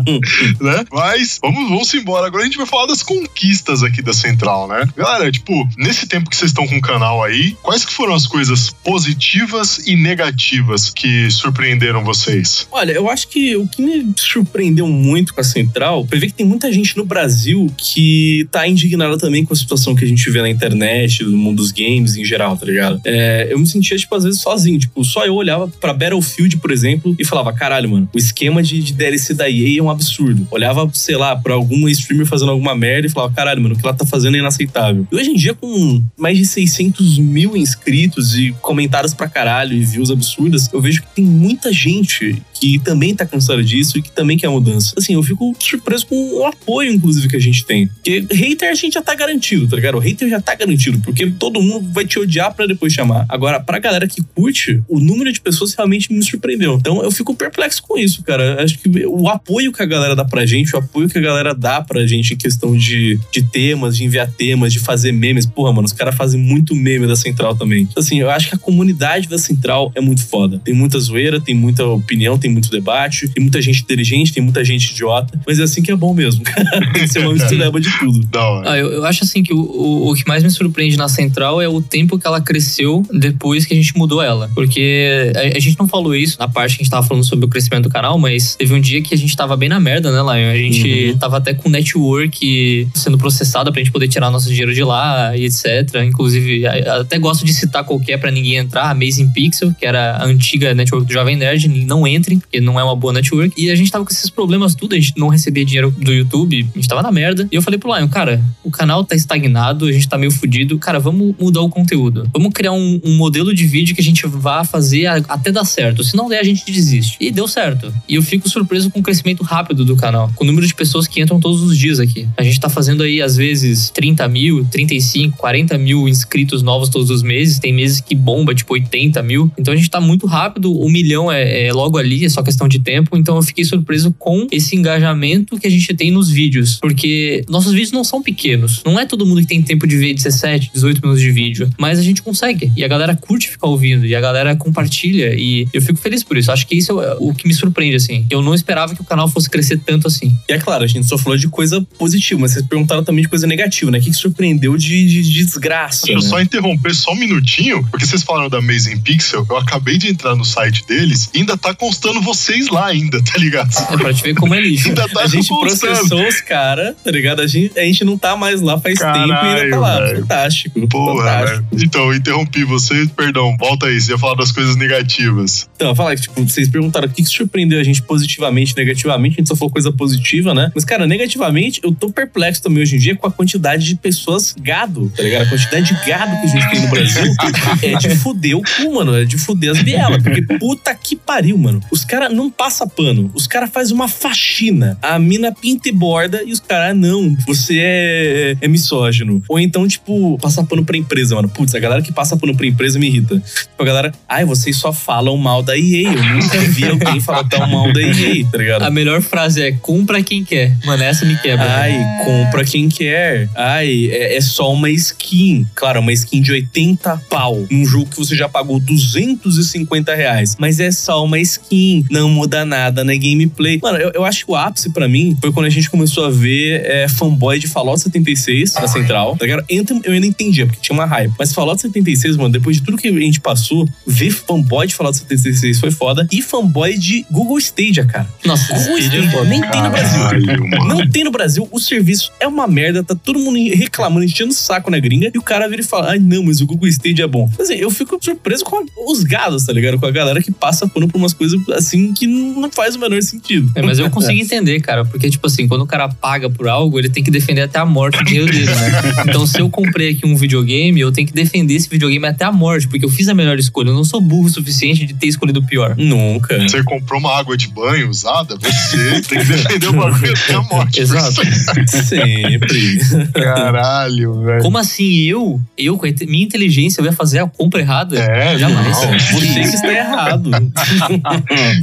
né? Mas vamos, vamos embora. Agora a gente vai falar das conquistas aqui da Central, né? Galera, tipo, nesse tempo que vocês estão com o canal aí, quais que foram as coisas positivas e negativas que surpreenderam vocês? Olha, eu acho que o que me surpreendeu muito com a Central foi ver que tem muita gente no Brasil que tá indignada também com a situação que a gente vê na internet, no mundo dos games em geral, tá ligado? É, eu me sentia, tipo, às vezes sozinho. Tipo, só eu olhava pra Battlefield, por exemplo, e falava: caralho, mano, o esquema de, de DLC da EA é um absurdo. Olhava, sei lá, pra algum streamer fazendo alguma merda e falava: caralho, mano, o que ela tá fazendo é inaceitável. E hoje em dia, com mais de 600 mil inscritos e comentários pra caralho e views absurdas, eu vejo que tem muita gente que também tá cansada disso e que também quer mudança. Assim, eu fico surpreso com o apoio, inclusive, que a gente tem. Porque hater a gente já tá garantido, tá ligado? O hater já tá garantido, porque todo mundo vai te odiar pra depois chamar. Agora, pra galera que curte, o número de pessoas realmente me surpreendeu. Então, eu fico perplexo com isso, cara. Acho que o apoio que a galera dá pra gente, o apoio que a galera dá pra gente em questão de, de temas, de enviar temas, de fazer memes. Porra, mano, os caras fazem muito meme da Central também. Então, assim, eu acho que a comunidade da Central é muito foda. Tem muita zoeira, tem muita opinião, tem muito debate, tem muita gente inteligente, tem muita gente idiota, mas é assim que é bom mesmo, cara. Tem que ser uma mistureba de tudo. Da hora. Ah, eu, eu acho assim que o, o, o que mais me surpreende na Central é o tempo que ela cresceu depois que a gente mudou ela. Porque a, a gente não falou isso na parte que a gente tava falando sobre o crescimento do canal, mas teve um dia que a gente tava bem na merda, né, Lion? A gente tava até com network sendo processada pra gente poder tirar nosso dinheiro de lá e etc. Inclusive, até gosto de citar qualquer pra ninguém entrar, a Amazing Pixel, que era a antiga network do Jovem Nerd, não entrem, porque não é uma boa network. E a gente tava com esses problemas tudo, a gente não recebia dinheiro do YouTube, a gente tava na merda. E eu falei pro Lion, cara, o canal tá estagnado, a gente tá meio fudido. Cara, vamos mudar o conteúdo. Vamos criar um, um modelo de vídeo que a gente vá fazer a- até dar certo. Se não der, a gente desiste. E deu certo. E eu fico surpreso com o crescimento rápido do canal, com o número de pessoas que entram todos os dias aqui. A gente tá fazendo aí, às vezes, 30 mil, 35, 40 mil inscritos novos todos os meses. Tem meses que bomba, tipo 80 mil. Então a gente tá muito rápido. Um milhão é, é logo ali, é só questão de tempo. Então eu fiquei surpreso com esse engajamento que a gente tem nos vídeos. Porque nossos vídeos não são pequenos. Não é todo mundo que tem tempo de ver 17, 18 minutos de vídeo. Mas a gente consegue. E a galera curte ficar ouvindo. E a galera compartilha. E eu fico feliz por isso. Acho que isso é o que me surpreende, assim. Eu não esperava que o canal fosse crescer tanto assim. E é claro, a gente só falou de coisa positiva, mas vocês perguntaram também de coisa negativa, né? O que, que surpreendeu de, de- de desgraça? Deixa eu né? só interromper só um minutinho, porque vocês falaram da Amazing Pixel, eu acabei de entrar no site deles e ainda tá constando vocês lá ainda, tá ligado? É pra te ver como é lixo. Ainda tá A gente constando. processou os caras, tá ligado? A gente, a gente não tá mais lá faz Caralho, tempo e ainda tá lá. velho. Fantástico. Fantástico. velho. Então, interrompi você, perdão, volta aí, você ia falar das coisas negativas. Então, falar que, tipo, vocês perguntaram o que, que surpreendeu a gente positivamente, negativamente, a gente só falou coisa positiva, né? Mas, cara, negativamente, eu tô perplexo também hoje em dia com a quantidade de pessoas gado, tá ligado? A quantidade de gado que a gente tem no Brasil é de fuder o cu, mano. É de fuder as bielas. Porque puta que pariu, mano. Os caras não passam pano. Os caras fazem uma faxina. A mina pinta e borda e os caras, não, você é, é misógino. Ou então, tipo, passar pano pra empresa, mano. Putz, a galera que passa pano pra empresa me irrita. Tipo, a galera, ai, vocês só falam mal da EA. Eu nunca vi alguém falar tão mal da EA, tá ligado? A melhor frase é compra quem quer. Mano, essa me quebra. Ai, compra quem quer. Ai, é, é só uma skin. Claro, uma skin de 80 pau. Num jogo que você já pagou 250 reais. Mas é só uma skin. Não muda nada na gameplay. Mano, eu, eu acho que o ápice pra mim foi quando a gente começou a ver é, fanboy de Fallout 76 na central. Tá ligado? Eu ainda entendia, porque tinha uma hype. Mas Fallout 76, mano, depois de tudo que a gente passou, ver fanboy de Fallout 76 foi foda. E fanboy de Google Stadia, cara. Nossa, Google Stadia é Stadia foda. nem tem no Brasil. Caralho. Não tem no Brasil, o serviço é uma merda, tá todo mundo reclamando, enchendo o saco na gringa, e o cara vira e fala: ai não, mas o Google Stadia é bom. Assim, eu fico surpreso com os gados, tá ligado? Com a galera que passa pano por umas coisas assim que não faz o menor sentido. É, mas eu consigo entender, cara, porque, tipo assim, quando o cara paga por algo, ele tem que defender até a morte o dinheiro dele, né? Então, se eu comprei aqui um videogame, eu tenho que defender esse videogame até a morte, porque eu fiz a melhor escolha. Eu não sou burro o suficiente de ter escolhido o pior. Nunca. Você comprou uma água de banho usada, você tem que defender o bagulho até a morte. Exato. Sempre. Caralho, velho. Como assim eu, eu com minha inteligência, eu ia fazer a compra errada? É, Jamais. não. Você que está errado.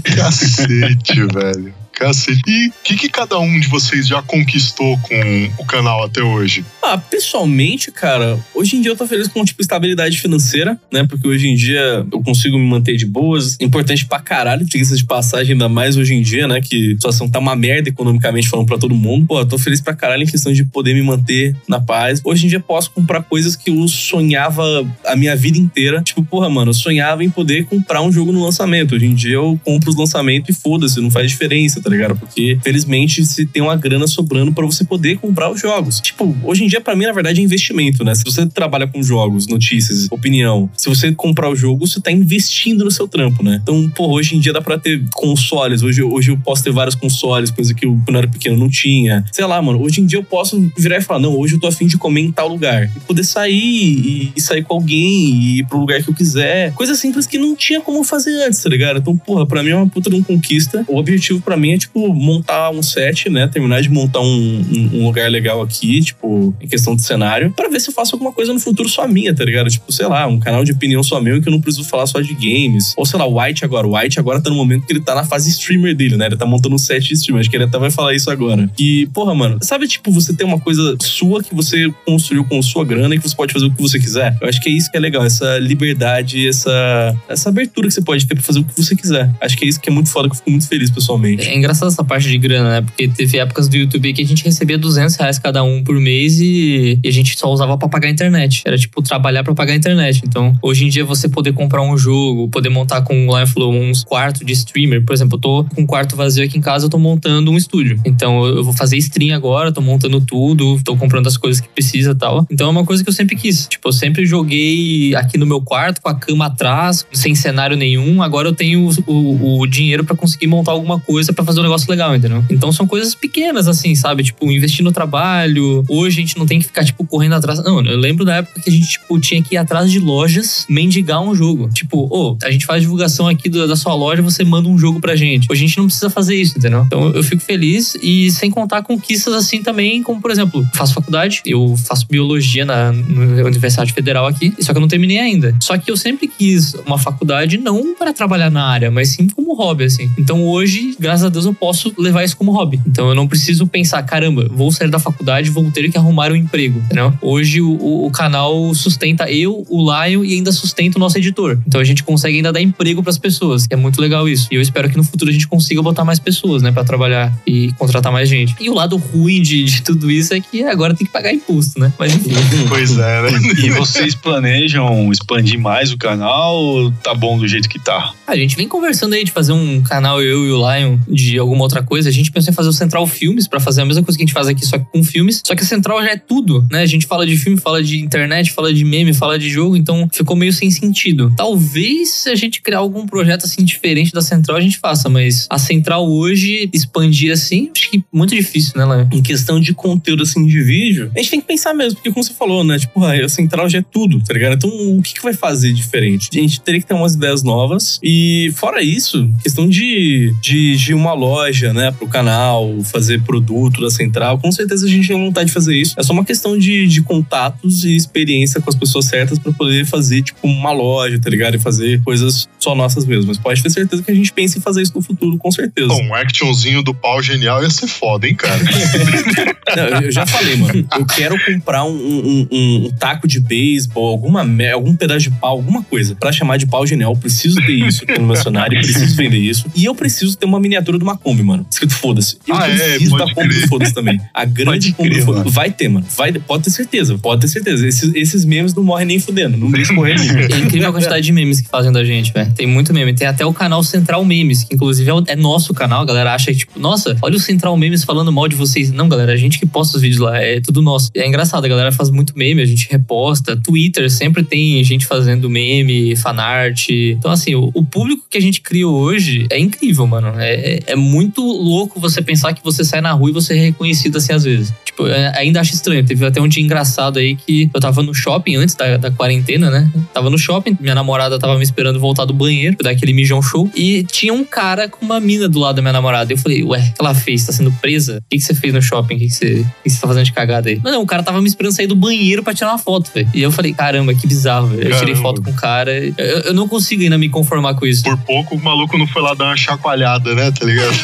Cacete, velho. Cacete. E o que, que cada um de vocês já conquistou com o canal até hoje? Ah, pessoalmente, cara, hoje em dia eu tô feliz com, tipo, estabilidade financeira, né? Porque hoje em dia eu consigo me manter de boas. Importante pra caralho, diga-se de passagem, ainda mais hoje em dia, né? Que a situação tá uma merda economicamente falando pra todo mundo. Pô, eu tô feliz pra caralho em questão de poder me manter na paz. Hoje em dia posso comprar coisas que eu sonhava a minha vida inteira. Tipo, porra, mano, eu sonhava em poder comprar um jogo no lançamento. Hoje em dia eu compro os lançamentos e foda-se, não faz diferença, tá ligado? Porque, felizmente, se tem uma grana sobrando pra você poder comprar os jogos. Tipo, hoje em dia, pra mim, na verdade, é investimento, né? Se você trabalha com jogos, notícias, opinião, se você comprar o jogo, você tá investindo no seu trampo, né? Então, pô, hoje em dia dá pra ter consoles. Hoje, hoje eu posso ter vários consoles, coisa que eu, quando eu era pequeno, não tinha. Sei lá, mano, hoje em dia eu posso virar e falar, não, hoje eu tô afim de comer em tal lugar. E poder sair e, sair com alguém e ir pro lugar que eu quiser. Coisa simples que não tinha como fazer antes, tá ligado? Então, porra, pra mim é uma puta de uma conquista. O objetivo pra mim é, tipo, montar um set, né? Terminar de montar um, um- um lugar legal aqui, tipo, em questão de cenário, pra ver se eu faço alguma coisa no futuro só minha, tá ligado? Tipo, sei lá, um canal de opinião só meu que eu não preciso falar só de games. Ou sei lá, White agora. White agora tá no momento que ele tá na fase streamer dele, né? Ele tá montando um set de streamer. Acho que ele até vai falar isso agora. E, porra, mano, sabe, tipo, você tem uma coisa sua que você construiu com sua grana e que você pode fazer o que você quiser? Eu acho que é isso que é legal, essa liberdade, essa, essa abertura que você pode ter pra fazer o que você quiser. Acho que é isso que é muito foda, que eu fico muito feliz pessoalmente. É engraçado essa parte de grana, né? Porque teve épocas do YouTube que a gente recebia 200 reais cada um por mês e, e a gente só usava pra pagar a internet. Era tipo trabalhar pra pagar a internet. Então, hoje em dia, você poder comprar um jogo, poder montar com o Liveflow uns quartos de streamer. Por exemplo, eu tô com um quarto vazio aqui em casa, eu tô montando um estúdio. Então, eu vou fazer stream agora, tô montando tudo, tô comprando as coisas que precisa e tal. Então, é uma coisa que eu sempre quis. Tipo, eu sempre joguei aqui no meu quarto, com a cama atrás, sem cenário nenhum. Agora eu tenho o, o- o dinheiro pra conseguir montar alguma coisa pra fazer um negócio legal, entendeu? Então são coisas pequenas, assim, sabe? Tipo, investir no trabalho. Hoje a gente não tem que ficar, tipo, correndo atrás. Não, eu lembro da época que a gente, tipo, tinha que ir atrás de lojas mendigar um jogo. Tipo, ô, a gente faz divulgação aqui da sua loja, você manda um jogo pra gente. Hoje a gente não precisa fazer isso, entendeu? Então eu fico feliz e sem contar conquistas assim também, como por exemplo, faço faculdade, eu faço biologia na, na Universidade Federal aqui, só que eu não terminei ainda. Só que eu sempre quis uma faculdade não para trabalhar na área, mas sim como hobby, assim. Então hoje, graças a Deus, eu posso levar isso como hobby. Então eu não preciso pensar, caramba, vou sair da faculdade, vou ter que arrumar um emprego, entendeu? Hoje o, o- o canal sustenta eu, o Lion e ainda sustenta o nosso editor. Então a gente consegue ainda dar emprego para as pessoas, que é muito legal isso. E eu espero que no futuro a gente consiga botar mais pessoas, né, para trabalhar e contratar mais gente. E o lado ruim de, de tudo isso é que agora tem que pagar imposto, né? Mas enfim. Pois é, né? E vocês planejam expandir mais o canal ou tá bom do jeito que tá? A gente vem conversando aí de fazer um canal, eu e o Lion, de alguma outra coisa. A gente pensou em fazer o Central Filmes pra fazer a mesma coisa que a gente faz aqui, só que com filmes. Só que a Central já é tudo, né? A gente fala de filme, fala de internet, fala de meme, fala de jogo, então ficou meio sem sentido. Talvez se a gente criar algum projeto assim diferente da Central, a gente faça, mas a Central hoje expandir assim, acho que muito difícil, né, Lion? em questão de conteúdo assim de vídeo, a gente tem que pensar mesmo, porque como você falou, né? Tipo, a central já é tudo, tá ligado? Então, o que, que vai fazer diferente? A gente teria que ter umas ideias novas. E fora isso, questão de, de, de uma loja, né, pro canal, fazer produto da central, com certeza a gente tem vontade de fazer isso. É só uma questão de, de contatos e experiência com as pessoas certas pra poder fazer, tipo, uma loja, tá ligado? E fazer coisas só nossas mesmo. Mas pode ter certeza que a gente pensa em fazer isso no futuro, com certeza. Pô, um actionzinho do pau genial ia ser foda, hein, cara? Não, eu já falei, mano. Eu quero comprar um, um- um- um taco de beisebol, alguma, algum pedaço de pau, alguma coisa, pra chamar de pau genial. Eu preciso ter isso no meu cenário, preciso vender isso. E eu preciso ter uma miniatura do numa Kombi, mano. Escrito foda-se. Eu Ah, é, preciso pode da Kombi crer. do foda-se também. A grande Kombi crer, do foda-se. mano. Vai ter, mano. Vai, pode ter certeza. Pode ter certeza. Esses, esses memes não morrem nem fudendo. Não deixa morrer nem. É incrível a quantidade de memes que fazem da gente, velho. Tem muito meme. Tem até o canal Central Memes, que inclusive é, é nosso canal. A galera acha que, tipo, nossa, olha o Central Memes falando mal de vocês. Não, galera, a gente que posta os vídeos lá. É tudo nosso. É engraçado, a galera faz muito meme, a gente reposta. Twitter sempre tem gente fazendo meme, fanart. Então, assim, o, o público que a gente criou hoje é incrível, mano. É, é- é muito louco você pensar que você sai na rua e você é reconhecido assim às vezes. Tipo, é- ainda acho estranho. Teve até um dia engraçado aí que eu tava no shopping antes da, da quarentena, né? Tava no shopping, minha namorada tava me esperando voltar do banheiro, dar aquele mijão show. E tinha um cara com uma mina do lado da minha namorada. Eu falei, ué, o que ela fez? Tá sendo presa? O que, que você fez no shopping? O que, que, você, o que você tá fazendo de cagada aí? Não, não, o cara tava me esperando sair do banheiro pra tirar uma foto, velho. E eu falei, caramba, que bizarro, velho. Eu tirei foto com o cara. Eu, eu não consigo ainda me conformar com isso. Por pouco o maluco não foi lá dar uma chacoalhada, né? Tá ligado?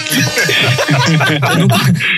Eu não,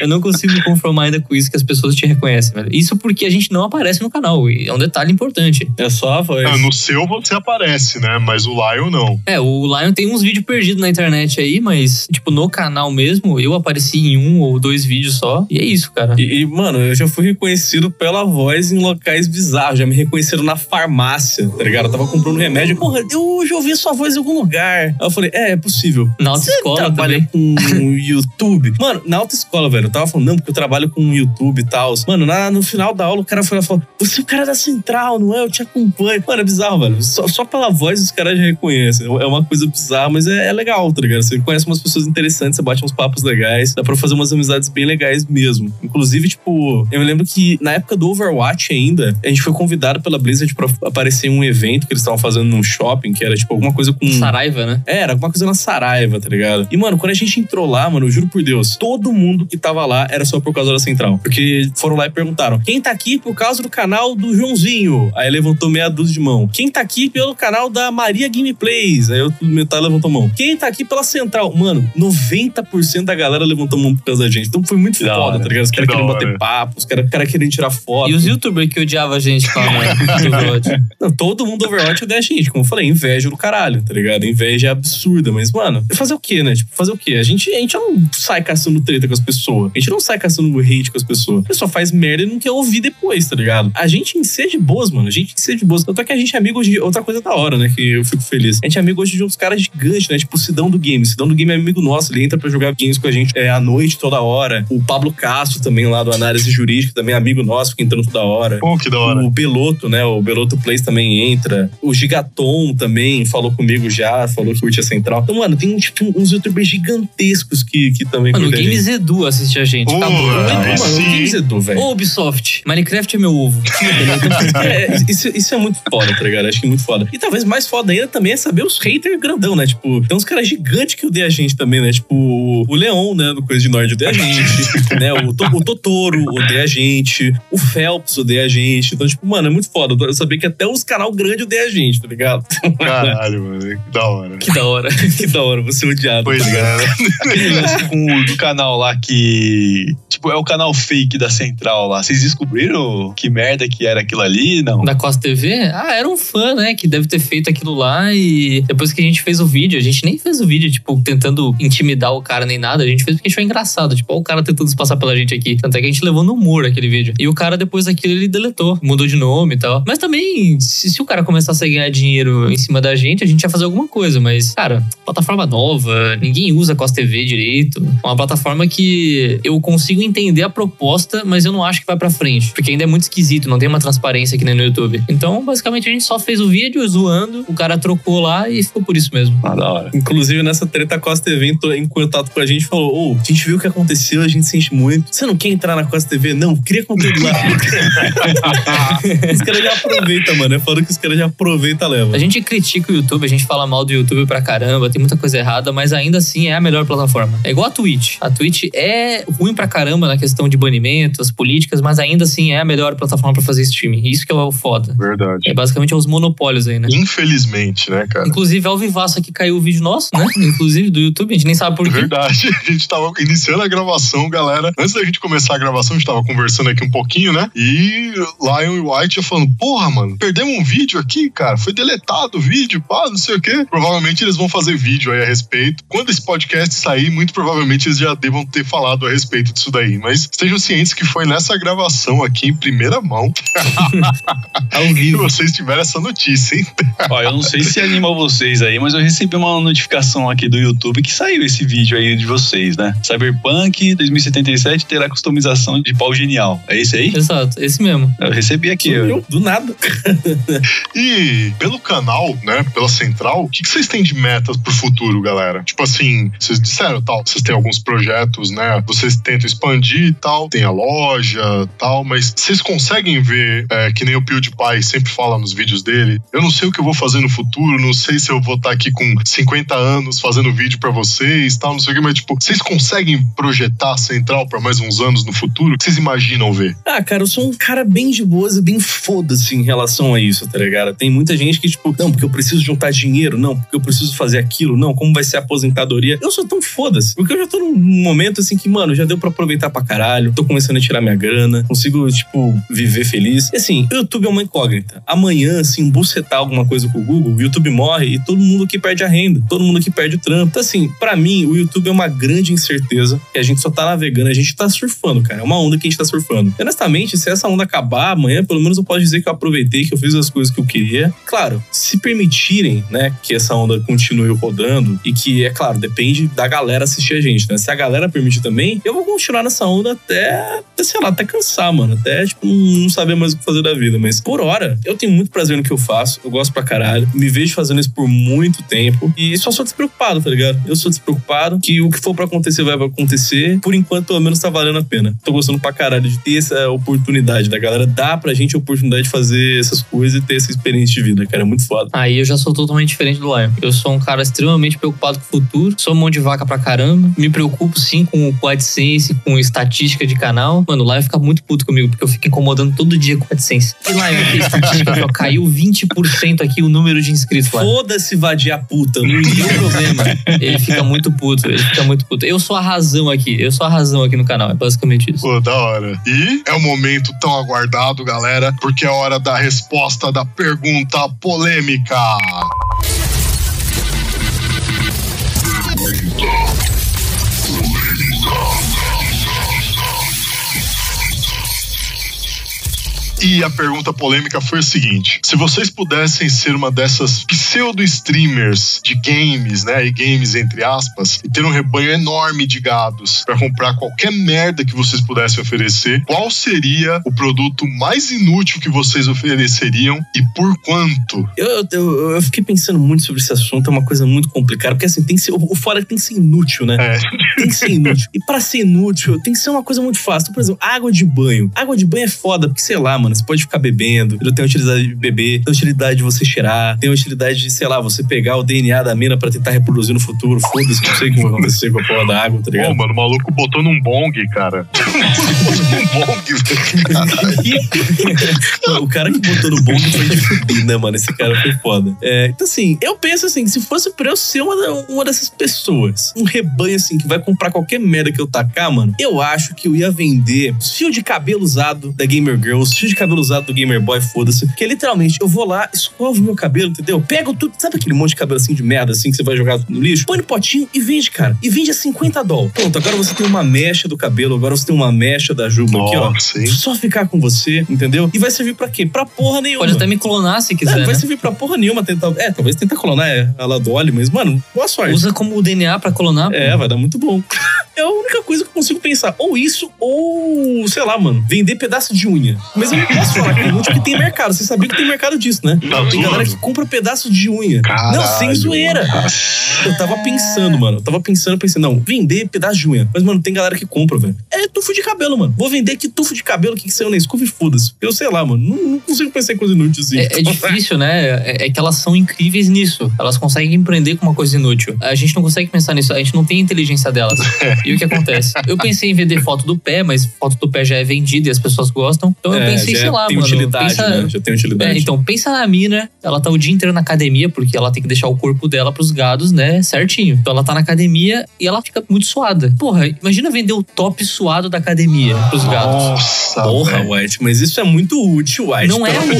eu não consigo me conformar ainda com isso que as pessoas te reconhecem, velho. Isso porque a gente não aparece no canal. E é um detalhe importante. É só a voz. Ah, no seu você aparece, né? Mas o Lion não. É, o Lion tem uns vídeos perdidos na internet aí, mas, tipo, no canal mesmo, eu apareci em um ou dois vídeos só. E é isso, cara. E, e, mano, eu já fui reconhecido pela voz em locais bizarros. Já me reconheceram na farmácia, tá ligado? Eu tava comprando remédio. Porra, eu já ouvi sua voz em algum lugar. Aí eu falei, é, é possível. Na Você autoescola trabalha também. com YouTube? Mano, na autoescola, velho, eu tava falando, não, porque eu trabalho com YouTube e tal. Mano, na- no final da aula, o cara foi lá e falou: Você é o cara da central, não é? Eu te acompanho. Mano, é bizarro, velho. Só, só pela voz os caras já reconhecem. É uma coisa bizarra, mas é, é legal, tá ligado? Você conhece umas pessoas interessantes, você bate uns papos legais, dá pra fazer umas amizades bem legais mesmo. Inclusive, tipo, eu me lembro que na época do Overwatch ainda, a gente foi convidado pela Blizzard pra aparecer em um evento que eles estavam fazendo num shopping, que era tipo alguma coisa com. Saraiva, né? É, era alguma coisa na Saraiva, tá ligado? E, mano, quando a gente entrou lá, mano, eu juro por Deus, todo mundo que tava lá era só por causa da central. Porque foram lá e perguntaram: quem tá aqui por causa do canal do Joãozinho? Aí levantou meia dúzia de mão. Quem tá aqui pelo canal da Maria Gameplays? Aí outro metade levantou mão. Quem tá aqui pela central? Mano, 90% da galera levantou mão por causa da gente. Então foi muito da foda, hora. tá ligado? Os caras queriam hora. bater papo, os caras cara queriam tirar foto. E os youtubers que odiavam a gente no Overwatch. Não, todo mundo do Overwatch odeia a gente. Como eu falei, inveja do caralho, tá ligado? Inveja é absurda. Mas, mano, fazer o quê, né? Tipo, fazer o quê? A gente, a gente não sai caçando treta com as pessoas. A gente não sai caçando hate com as pessoas. A pessoa faz merda e não quer ouvir depois, tá ligado? A gente em si é de boas, mano. A gente em si é de boas. Tanto é que a gente é amigo hoje de outra coisa da hora, né? Que eu fico feliz. A gente é amigo hoje de uns caras gigantes, né? Tipo o Sidão do Game. O Sidão do Game é amigo nosso. Ele entra pra jogar games com a gente é, à noite, toda hora. O Pablo Castro também, lá do Análise Jurídica, também é amigo nosso, fica entrando toda hora. Pô, que da hora. O Beloto, né? O Beloto Plays também entra. O Gigaton também falou comigo já, falou que curte a central. Então, mano, tem tipo, uns youtubers gigantescos que, que também Mano, o. Games Edu assiste a gente. Acabou. velho. Mano, Aí mano, sim. O Games Edu, velho. Ubisoft, Minecraft é meu ovo. É, isso, isso é muito foda, tá ligado? Acho que é muito foda. E talvez mais foda ainda também é saber os haters grandão, né? Tipo, tem uns caras gigantes que odeiam a gente também, né? Tipo, o Leon, né? Do Coisa de Norte odeia a gente. né? O, To- o Totoro odeia a gente. O Phelps odeia a gente. Então, tipo, mano, é muito foda. Eu saber que até os canal grande odeiam a gente, tá ligado? Caralho, mano. Que da hora. Que da hora. que da hora, você odiado. Pois tá é, né? Com o do canal lá que. Tipo, é o canal fake da central lá. Vocês descobriram que merda que era aquilo ali? Não. Da Costa TV? Ah, era um fã, né? Que deve ter feito aquilo lá e depois que a gente fez o vídeo, a gente nem fez o vídeo, tipo, tentando intimidar o cara nem nada. A gente fez porque achou engraçado. Tipo, ó, o cara tentando se passar pela gente aqui. Tanto é que a gente levou no humor aquele vídeo. E o cara, depois daquilo, ele deletou. Mudou de nome e tal. Mas também, se, se o cara começasse a ganhar dinheiro em cima da gente, a gente ia fazer alguma coisa. Mas, cara, plataforma nova, ninguém usa Costa TV direito. Uma plataforma que eu consigo entender a proposta, mas eu não acho que vai pra frente. Porque ainda é muito esquisito, não tem uma transparência nem no YouTube. Então, basicamente, a gente só fez o vídeo zoando, o cara trocou lá e ficou por isso mesmo. Ah, da hora. Inclusive, nessa treta, Costa TV entrou em contato com a gente falou: Ô, a gente viu o que aconteceu, a gente sente muito. Você não quer entrar na Costa TV? Não, cria conteúdo lá. os caras já aproveitam, mano. É foda que os caras já aproveitam levam. A gente critica o YouTube, a gente fala mal do YouTube pra caramba, tem muita coisa errada, mas ainda assim é a melhor plataforma. É igual a Twitch. A Twitch é ruim pra caramba na questão de banimento entretenimento, as políticas, mas ainda assim é a melhor plataforma pra fazer streaming. Isso que é o foda. Verdade. É basicamente os monopólios aí, né? Infelizmente, né, cara? Inclusive, ao vivaço aqui caiu o vídeo nosso, né? Inclusive, do YouTube, a gente nem sabe por quê. Verdade, a gente tava iniciando a gravação, galera. Antes da gente começar a gravação, a gente tava conversando aqui um pouquinho, né? E Lion e White já falando: Porra, mano, perdemos um vídeo aqui, cara. Foi deletado o vídeo, pá, não sei o quê. Provavelmente eles vão fazer vídeo aí a respeito. Quando esse podcast sair, muito provavelmente eles já devam ter falado a respeito disso daí. Mas estejam cientes que foi nessa gravação aqui em primeira mão Ao que vivo. vocês tiveram essa notícia, hein? Ó, eu não sei se anima vocês aí, mas eu recebi uma notificação aqui do YouTube que saiu esse vídeo aí de vocês, né? Cyberpunk 2077 terá customização de pau genial. É esse aí? Exato, esse mesmo. Eu recebi aqui. ó. Eu, do nada. E pelo canal, né, pela central, o que, que vocês têm de metas pro futuro, galera? Tipo assim, vocês disseram tal, vocês têm alguns projetos, né? Vocês tentam expandir e tal, tem a loja tal, mas vocês conseguem ver, é, que nem o PewDiePie sempre fala nos vídeos dele, eu não sei o que eu vou fazer no futuro, não sei se eu vou estar aqui com 50 anos fazendo vídeo pra vocês tal, não sei o que, mas tipo, vocês conseguem projetar a central pra mais uns anos no futuro? O que vocês imaginam ver? Ah, cara, eu sou um cara bem de boas e bem foda-se em relação a isso, tá ligado? Tem muita gente que, tipo, não, porque eu preciso juntar dinheiro, não, porque eu preciso fazer aquilo, não, como vai ser a aposentadoria. Eu sou tão foda-se, porque eu já tô num momento assim que, mano, já deu pra aproveitar pra caralho, tô começando a tirar minha grana, consigo, tipo, viver feliz. E assim, o YouTube é uma incógnita. Amanhã, assim, bucetar alguma coisa com o Google, o YouTube morre e todo mundo aqui perde a renda, todo mundo aqui perde o trampo. Então, assim, pra mim, o YouTube é uma grande incerteza que a gente só tá navegando, a gente tá surfando, cara. É uma onda que a gente tá surfando. E, honestamente, se essa onda acabar amanhã, pelo menos eu posso dizer que eu aproveitei, que eu fiz as coisas que eu queria. Claro, se permitirem, né, que essa onda continue rodando e que, é claro, depende da galera assistir a gente, né? Se a galera permitir também, eu vou continuar nessa onda até, até sei lá, até cansar, mano. Até, tipo, não saber mais o que fazer da vida. Mas, por hora, eu tenho muito prazer no que eu faço. Eu gosto pra caralho. Me vejo fazendo isso por muito tempo. E só sou despreocupado, tá ligado? Eu sou despreocupado. Que o que for pra acontecer vai acontecer. Por enquanto, pelo menos tá valendo a pena. Tô gostando pra caralho de ter essa oportunidade da galera. Dá pra gente a oportunidade de fazer essas coisas e ter essa experiência de vida, cara. É muito foda. Aí eu já sou totalmente diferente do Lion. Eu sou um cara extremamente preocupado com o futuro, sou mão de vaca pra caramba, me preocupo sim com o AdSense, com estatística de canal. Mano, o Lion fica muito puto comigo, porque eu fico incomodando todo dia com o AdSense. E Lion, aqui, estatística, aqui, ó, caiu 20% aqui o número de inscritos, Lion. Foda-se vadia puta. Não tem problema. Ele fica muito puto, ele fica muito puto. Eu sou a razão aqui, eu sou a razão aqui no canal, é basicamente isso. Pô, da hora. E é o momento tão aguardado, galera, porque é hora da resposta da pergunta polêmica. E a pergunta polêmica foi a seguinte: se vocês pudessem ser uma dessas pseudo-streamers de games, né? E games entre aspas, e ter um rebanho enorme de gados para comprar qualquer merda que vocês pudessem oferecer, qual seria o produto mais inútil que vocês ofereceriam e por quanto? Eu, eu, eu fiquei pensando muito sobre esse assunto, é uma coisa muito complicada, porque assim, tem que ser, o fora tem que ser inútil, né? É. Tem que ser inútil. E pra ser inútil, tem que ser uma coisa muito fácil. Então, por exemplo, água de banho. Água de banho é foda, porque sei lá, mano, você pode ficar bebendo, ele tem a utilidade de beber, tem a utilidade de você cheirar, tem a utilidade de, sei lá, você pegar o DNA da mina pra tentar reproduzir no futuro. Foda-se, não sei o que vai acontecer com a porra da água, tá ligado? Pô, mano, o maluco botou num bong, cara. num bong, velho. o cara que botou no bong foi de fuder, né, mano? Esse cara foi foda. É, então, assim, eu penso assim, se fosse pra eu ser uma, uma dessas pessoas, um rebanho, assim, que vai comprar qualquer merda que eu tacar, mano, eu acho que eu ia vender fio de cabelo usado da Gamer Girl, os fio de cabelo usado do Gamer Boy, foda-se. Que literalmente, eu vou lá, escovo meu cabelo, entendeu? Pego tudo, sabe aquele monte de cabelo assim de merda, assim, que você vai jogar no lixo? Põe no potinho e vende, cara. E vende a 50 dólares. Pronto, agora você tem uma mecha do cabelo, agora você tem uma mecha da juba aqui, ó. Nossa, hein? Só ficar com você, entendeu? E vai servir pra quê? Pra porra nenhuma. Pode até me clonar se É, quiser, não vai né? servir pra porra nenhuma tentar. É, talvez tentar clonar é, a lá do óleo, mas, mano, boa sorte. Usa como DNA pra clonar. É, vai dar muito bom. É a única coisa que eu consigo pensar. Ou isso, ou, sei lá, mano, vender pedaço de unha. Mas eu não posso falar que é inútil, porque tem mercado. Você sabia que tem mercado disso, né? Tá tem galera que compra pedaço de unha. Caralho, não, sem zoeira. Eu tava pensando, mano. Eu tava pensando, pensei, não, vender pedaço de unha. Mas, mano, tem galera que compra, velho. É tufo de cabelo, mano. Vou vender aqui tufo de cabelo que, que saiu na escova e foda-se. Eu sei lá, mano. Não, não consigo pensar em coisa inútil assim. É, é difícil, né? É, é que elas são incríveis nisso. Elas conseguem empreender com uma coisa inútil. A gente não consegue pensar nisso. A gente não tem a inteligência delas. E o que acontece? Eu pensei em vender foto do pé, mas foto do pé já é vendida e as pessoas gostam. Então eu É, pensei, já sei lá, tem mano. utilidade, pensa- né? Já tem utilidade. É, então, pensa na mina, ela tá o dia inteiro na academia, porque ela tem que deixar o corpo dela pros gados, né, certinho. Então ela tá na academia e ela fica muito suada. Porra, imagina vender o top suado da academia pros gados. Nossa, Porra, velho. White, mas isso é muito útil, White. Não é de útil.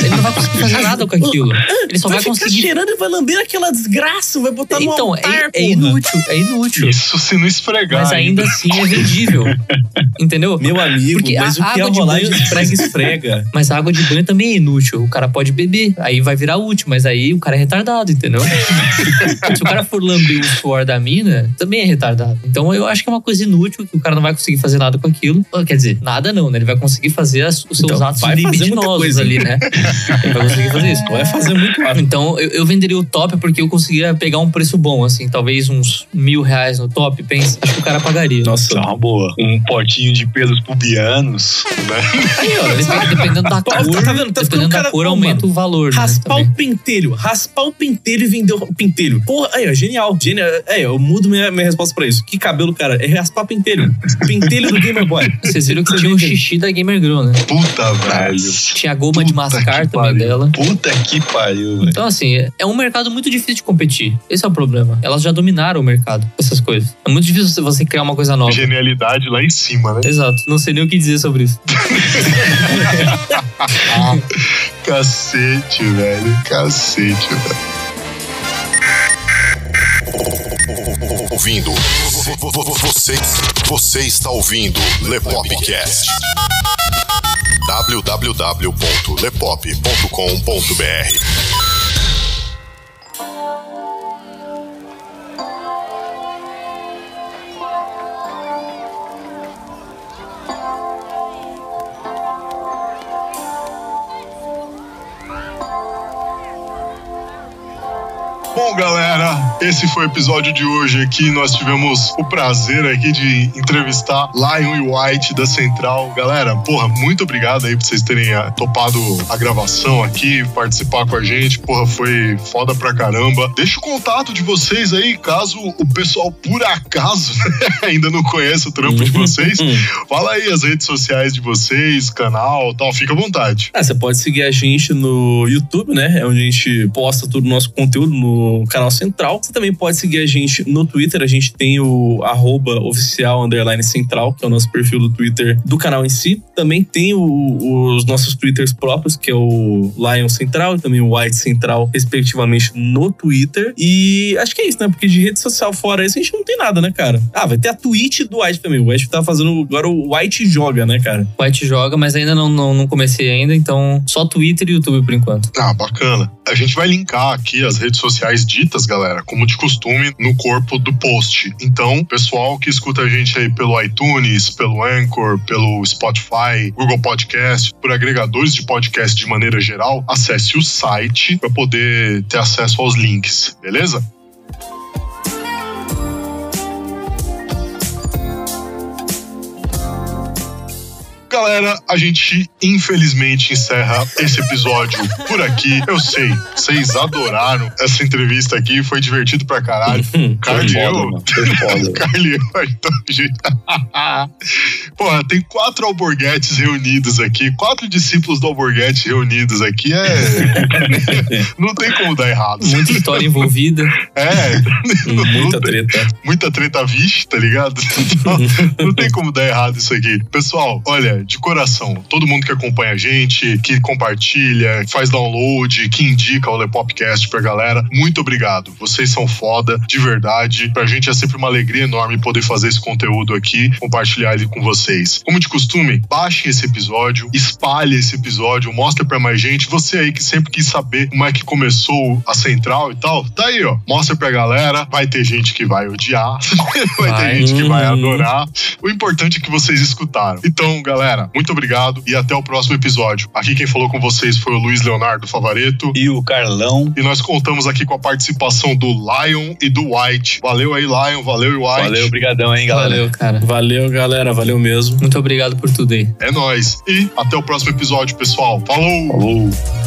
Ele não vai conseguir fazer nada com aquilo. Ele só vai, ficar conseguir. cheirando e vai lamber aquela desgraça, vai botar no Então, altar, é, é inútil, é inútil. Isso se não esfregar. Mas ainda assim é vendível. Entendeu? Meu amigo, Porque mas a o que é água de rolar de banho- esfrega, esfrega. Mas a água de banho também é inútil. O cara pode beber, aí vai virar útil, mas aí o cara é retardado, entendeu? Se o cara for lamber o suor da mina, também é retardado. Então eu acho que é uma coisa inútil, que o cara não vai conseguir fazer nada com aquilo. Ah, Quer dizer, nada não, né? Ele vai conseguir fazer as- os seus Então, atos libidinosos ali, né? Ele vai conseguir fazer isso. Vai fazer muito. Então, eu, eu venderia o top porque eu conseguiria pegar um preço bom, assim, talvez uns mil reais no top, pensa. Acho que o cara pagaria. Nossa, é uma boa. Um potinho de pelos pubianos. Aí, ó, depende- dependendo da Tá- cor, tá vendo? Tá dependendo da cara- cor, aumenta mano, o valor. né, Raspar também. o pentelho. Raspar o pentelho e vender o pentelho. Porra, aí, ó, genial. Genial. É, eu mudo minha, minha resposta pra isso. Que cabelo, cara? É raspar pentelho. Pentelho do Gamer Boy. Vocês viram que Você tinha o vende. xixi da Gamer Girl, né? Puta, velho. Tinha a goma de Puta mascar que também pariu. dela. Puta que pariu, velho. Então, assim, é- é um mercado muito difícil de competir. Esse é o problema. Elas já dominaram o mercado, essas coisas. É muito difícil você- você criar uma coisa nova. Genialidade lá em cima, né? Exato. Não sei nem o que dizer sobre isso. Cacete, velho. Cacete, velho. Ouvindo. Vo- vo- vo- Você, você está ouvindo Lepopcast. www.lepop.com.br Bom, galera, esse foi o episódio de hoje aqui. Nós tivemos o prazer aqui de entrevistar Lion e White da Central. Galera, porra, muito obrigado aí por vocês terem ah, topado a gravação aqui, participar com a gente. Porra, foi foda pra caramba. Deixa o contato de vocês aí, caso o pessoal, por acaso, ainda não conheça o trampo de vocês. Fala aí as redes sociais de vocês, canal tal. Fica à vontade. Ah, você pode seguir a gente no YouTube, né? É onde a gente posta todo o nosso conteúdo no canal central. Você também pode seguir a gente no Twitter. A gente tem o arroba oficial underline central, que é o nosso perfil do Twitter do canal em si. Também tem o- os nossos Twitters próprios, que é o Lion Central e também o White Central, respectivamente, no Twitter. E acho que é isso, né? Porque de rede social fora isso, a gente não tem nada, né, cara? Ah, vai ter a Twitch do White também. O White tá fazendo agora o White Joga, né, cara? White joga, mas ainda não, não, não comecei ainda, então só Twitter e YouTube por enquanto. Ah, bacana. A gente vai linkar aqui as redes sociais ditas, galera, como de costume, no corpo do post. Então, pessoal que escuta a gente aí pelo iTunes, pelo Anchor, pelo Spotify, Google Podcast, por agregadores de podcast de maneira geral, acesse o site para poder ter acesso aos links, beleza? Galera, a gente infelizmente encerra esse episódio por aqui. Eu sei, vocês adoraram essa entrevista aqui, foi divertido pra caralho. Foda. Carlinhos, então, gente. Porra, tem quatro alborguetes reunidos aqui, quatro discípulos do alborguete reunidos aqui. É. Não tem como dar errado. Muita história envolvida. É, Muita treta. muita treta vixe, tá ligado? Então, não tem como dar errado isso aqui. Pessoal, olha, de coração, todo mundo que acompanha a gente, que compartilha, que faz download, que indica o Lepopcast pra galera, muito obrigado. Vocês são foda, de verdade. Pra gente é sempre uma alegria enorme poder fazer esse conteúdo aqui, compartilhar ele com vocês. Como de costume, baixem esse episódio, espalhe esse episódio, mostre pra mais gente. Você aí que sempre quis saber como é que começou a central e tal, tá aí, ó. Mostra pra galera. Vai ter gente que vai odiar, vai, ter gente que vai adorar. O importante é que vocês escutaram. Então, galera, muito obrigado e até o próximo episódio. Aqui quem falou com vocês foi o Luiz Leonardo Favareto. E o Carlão. E nós contamos aqui com a participação do Lion e do White. Valeu aí, Lion. Valeu, e White. Valeu, brigadão, hein, galera. Valeu, cara. Valeu, galera. Valeu mesmo. Muito obrigado por tudo aí. É nóis. E até o próximo episódio, pessoal. Falou! Falou.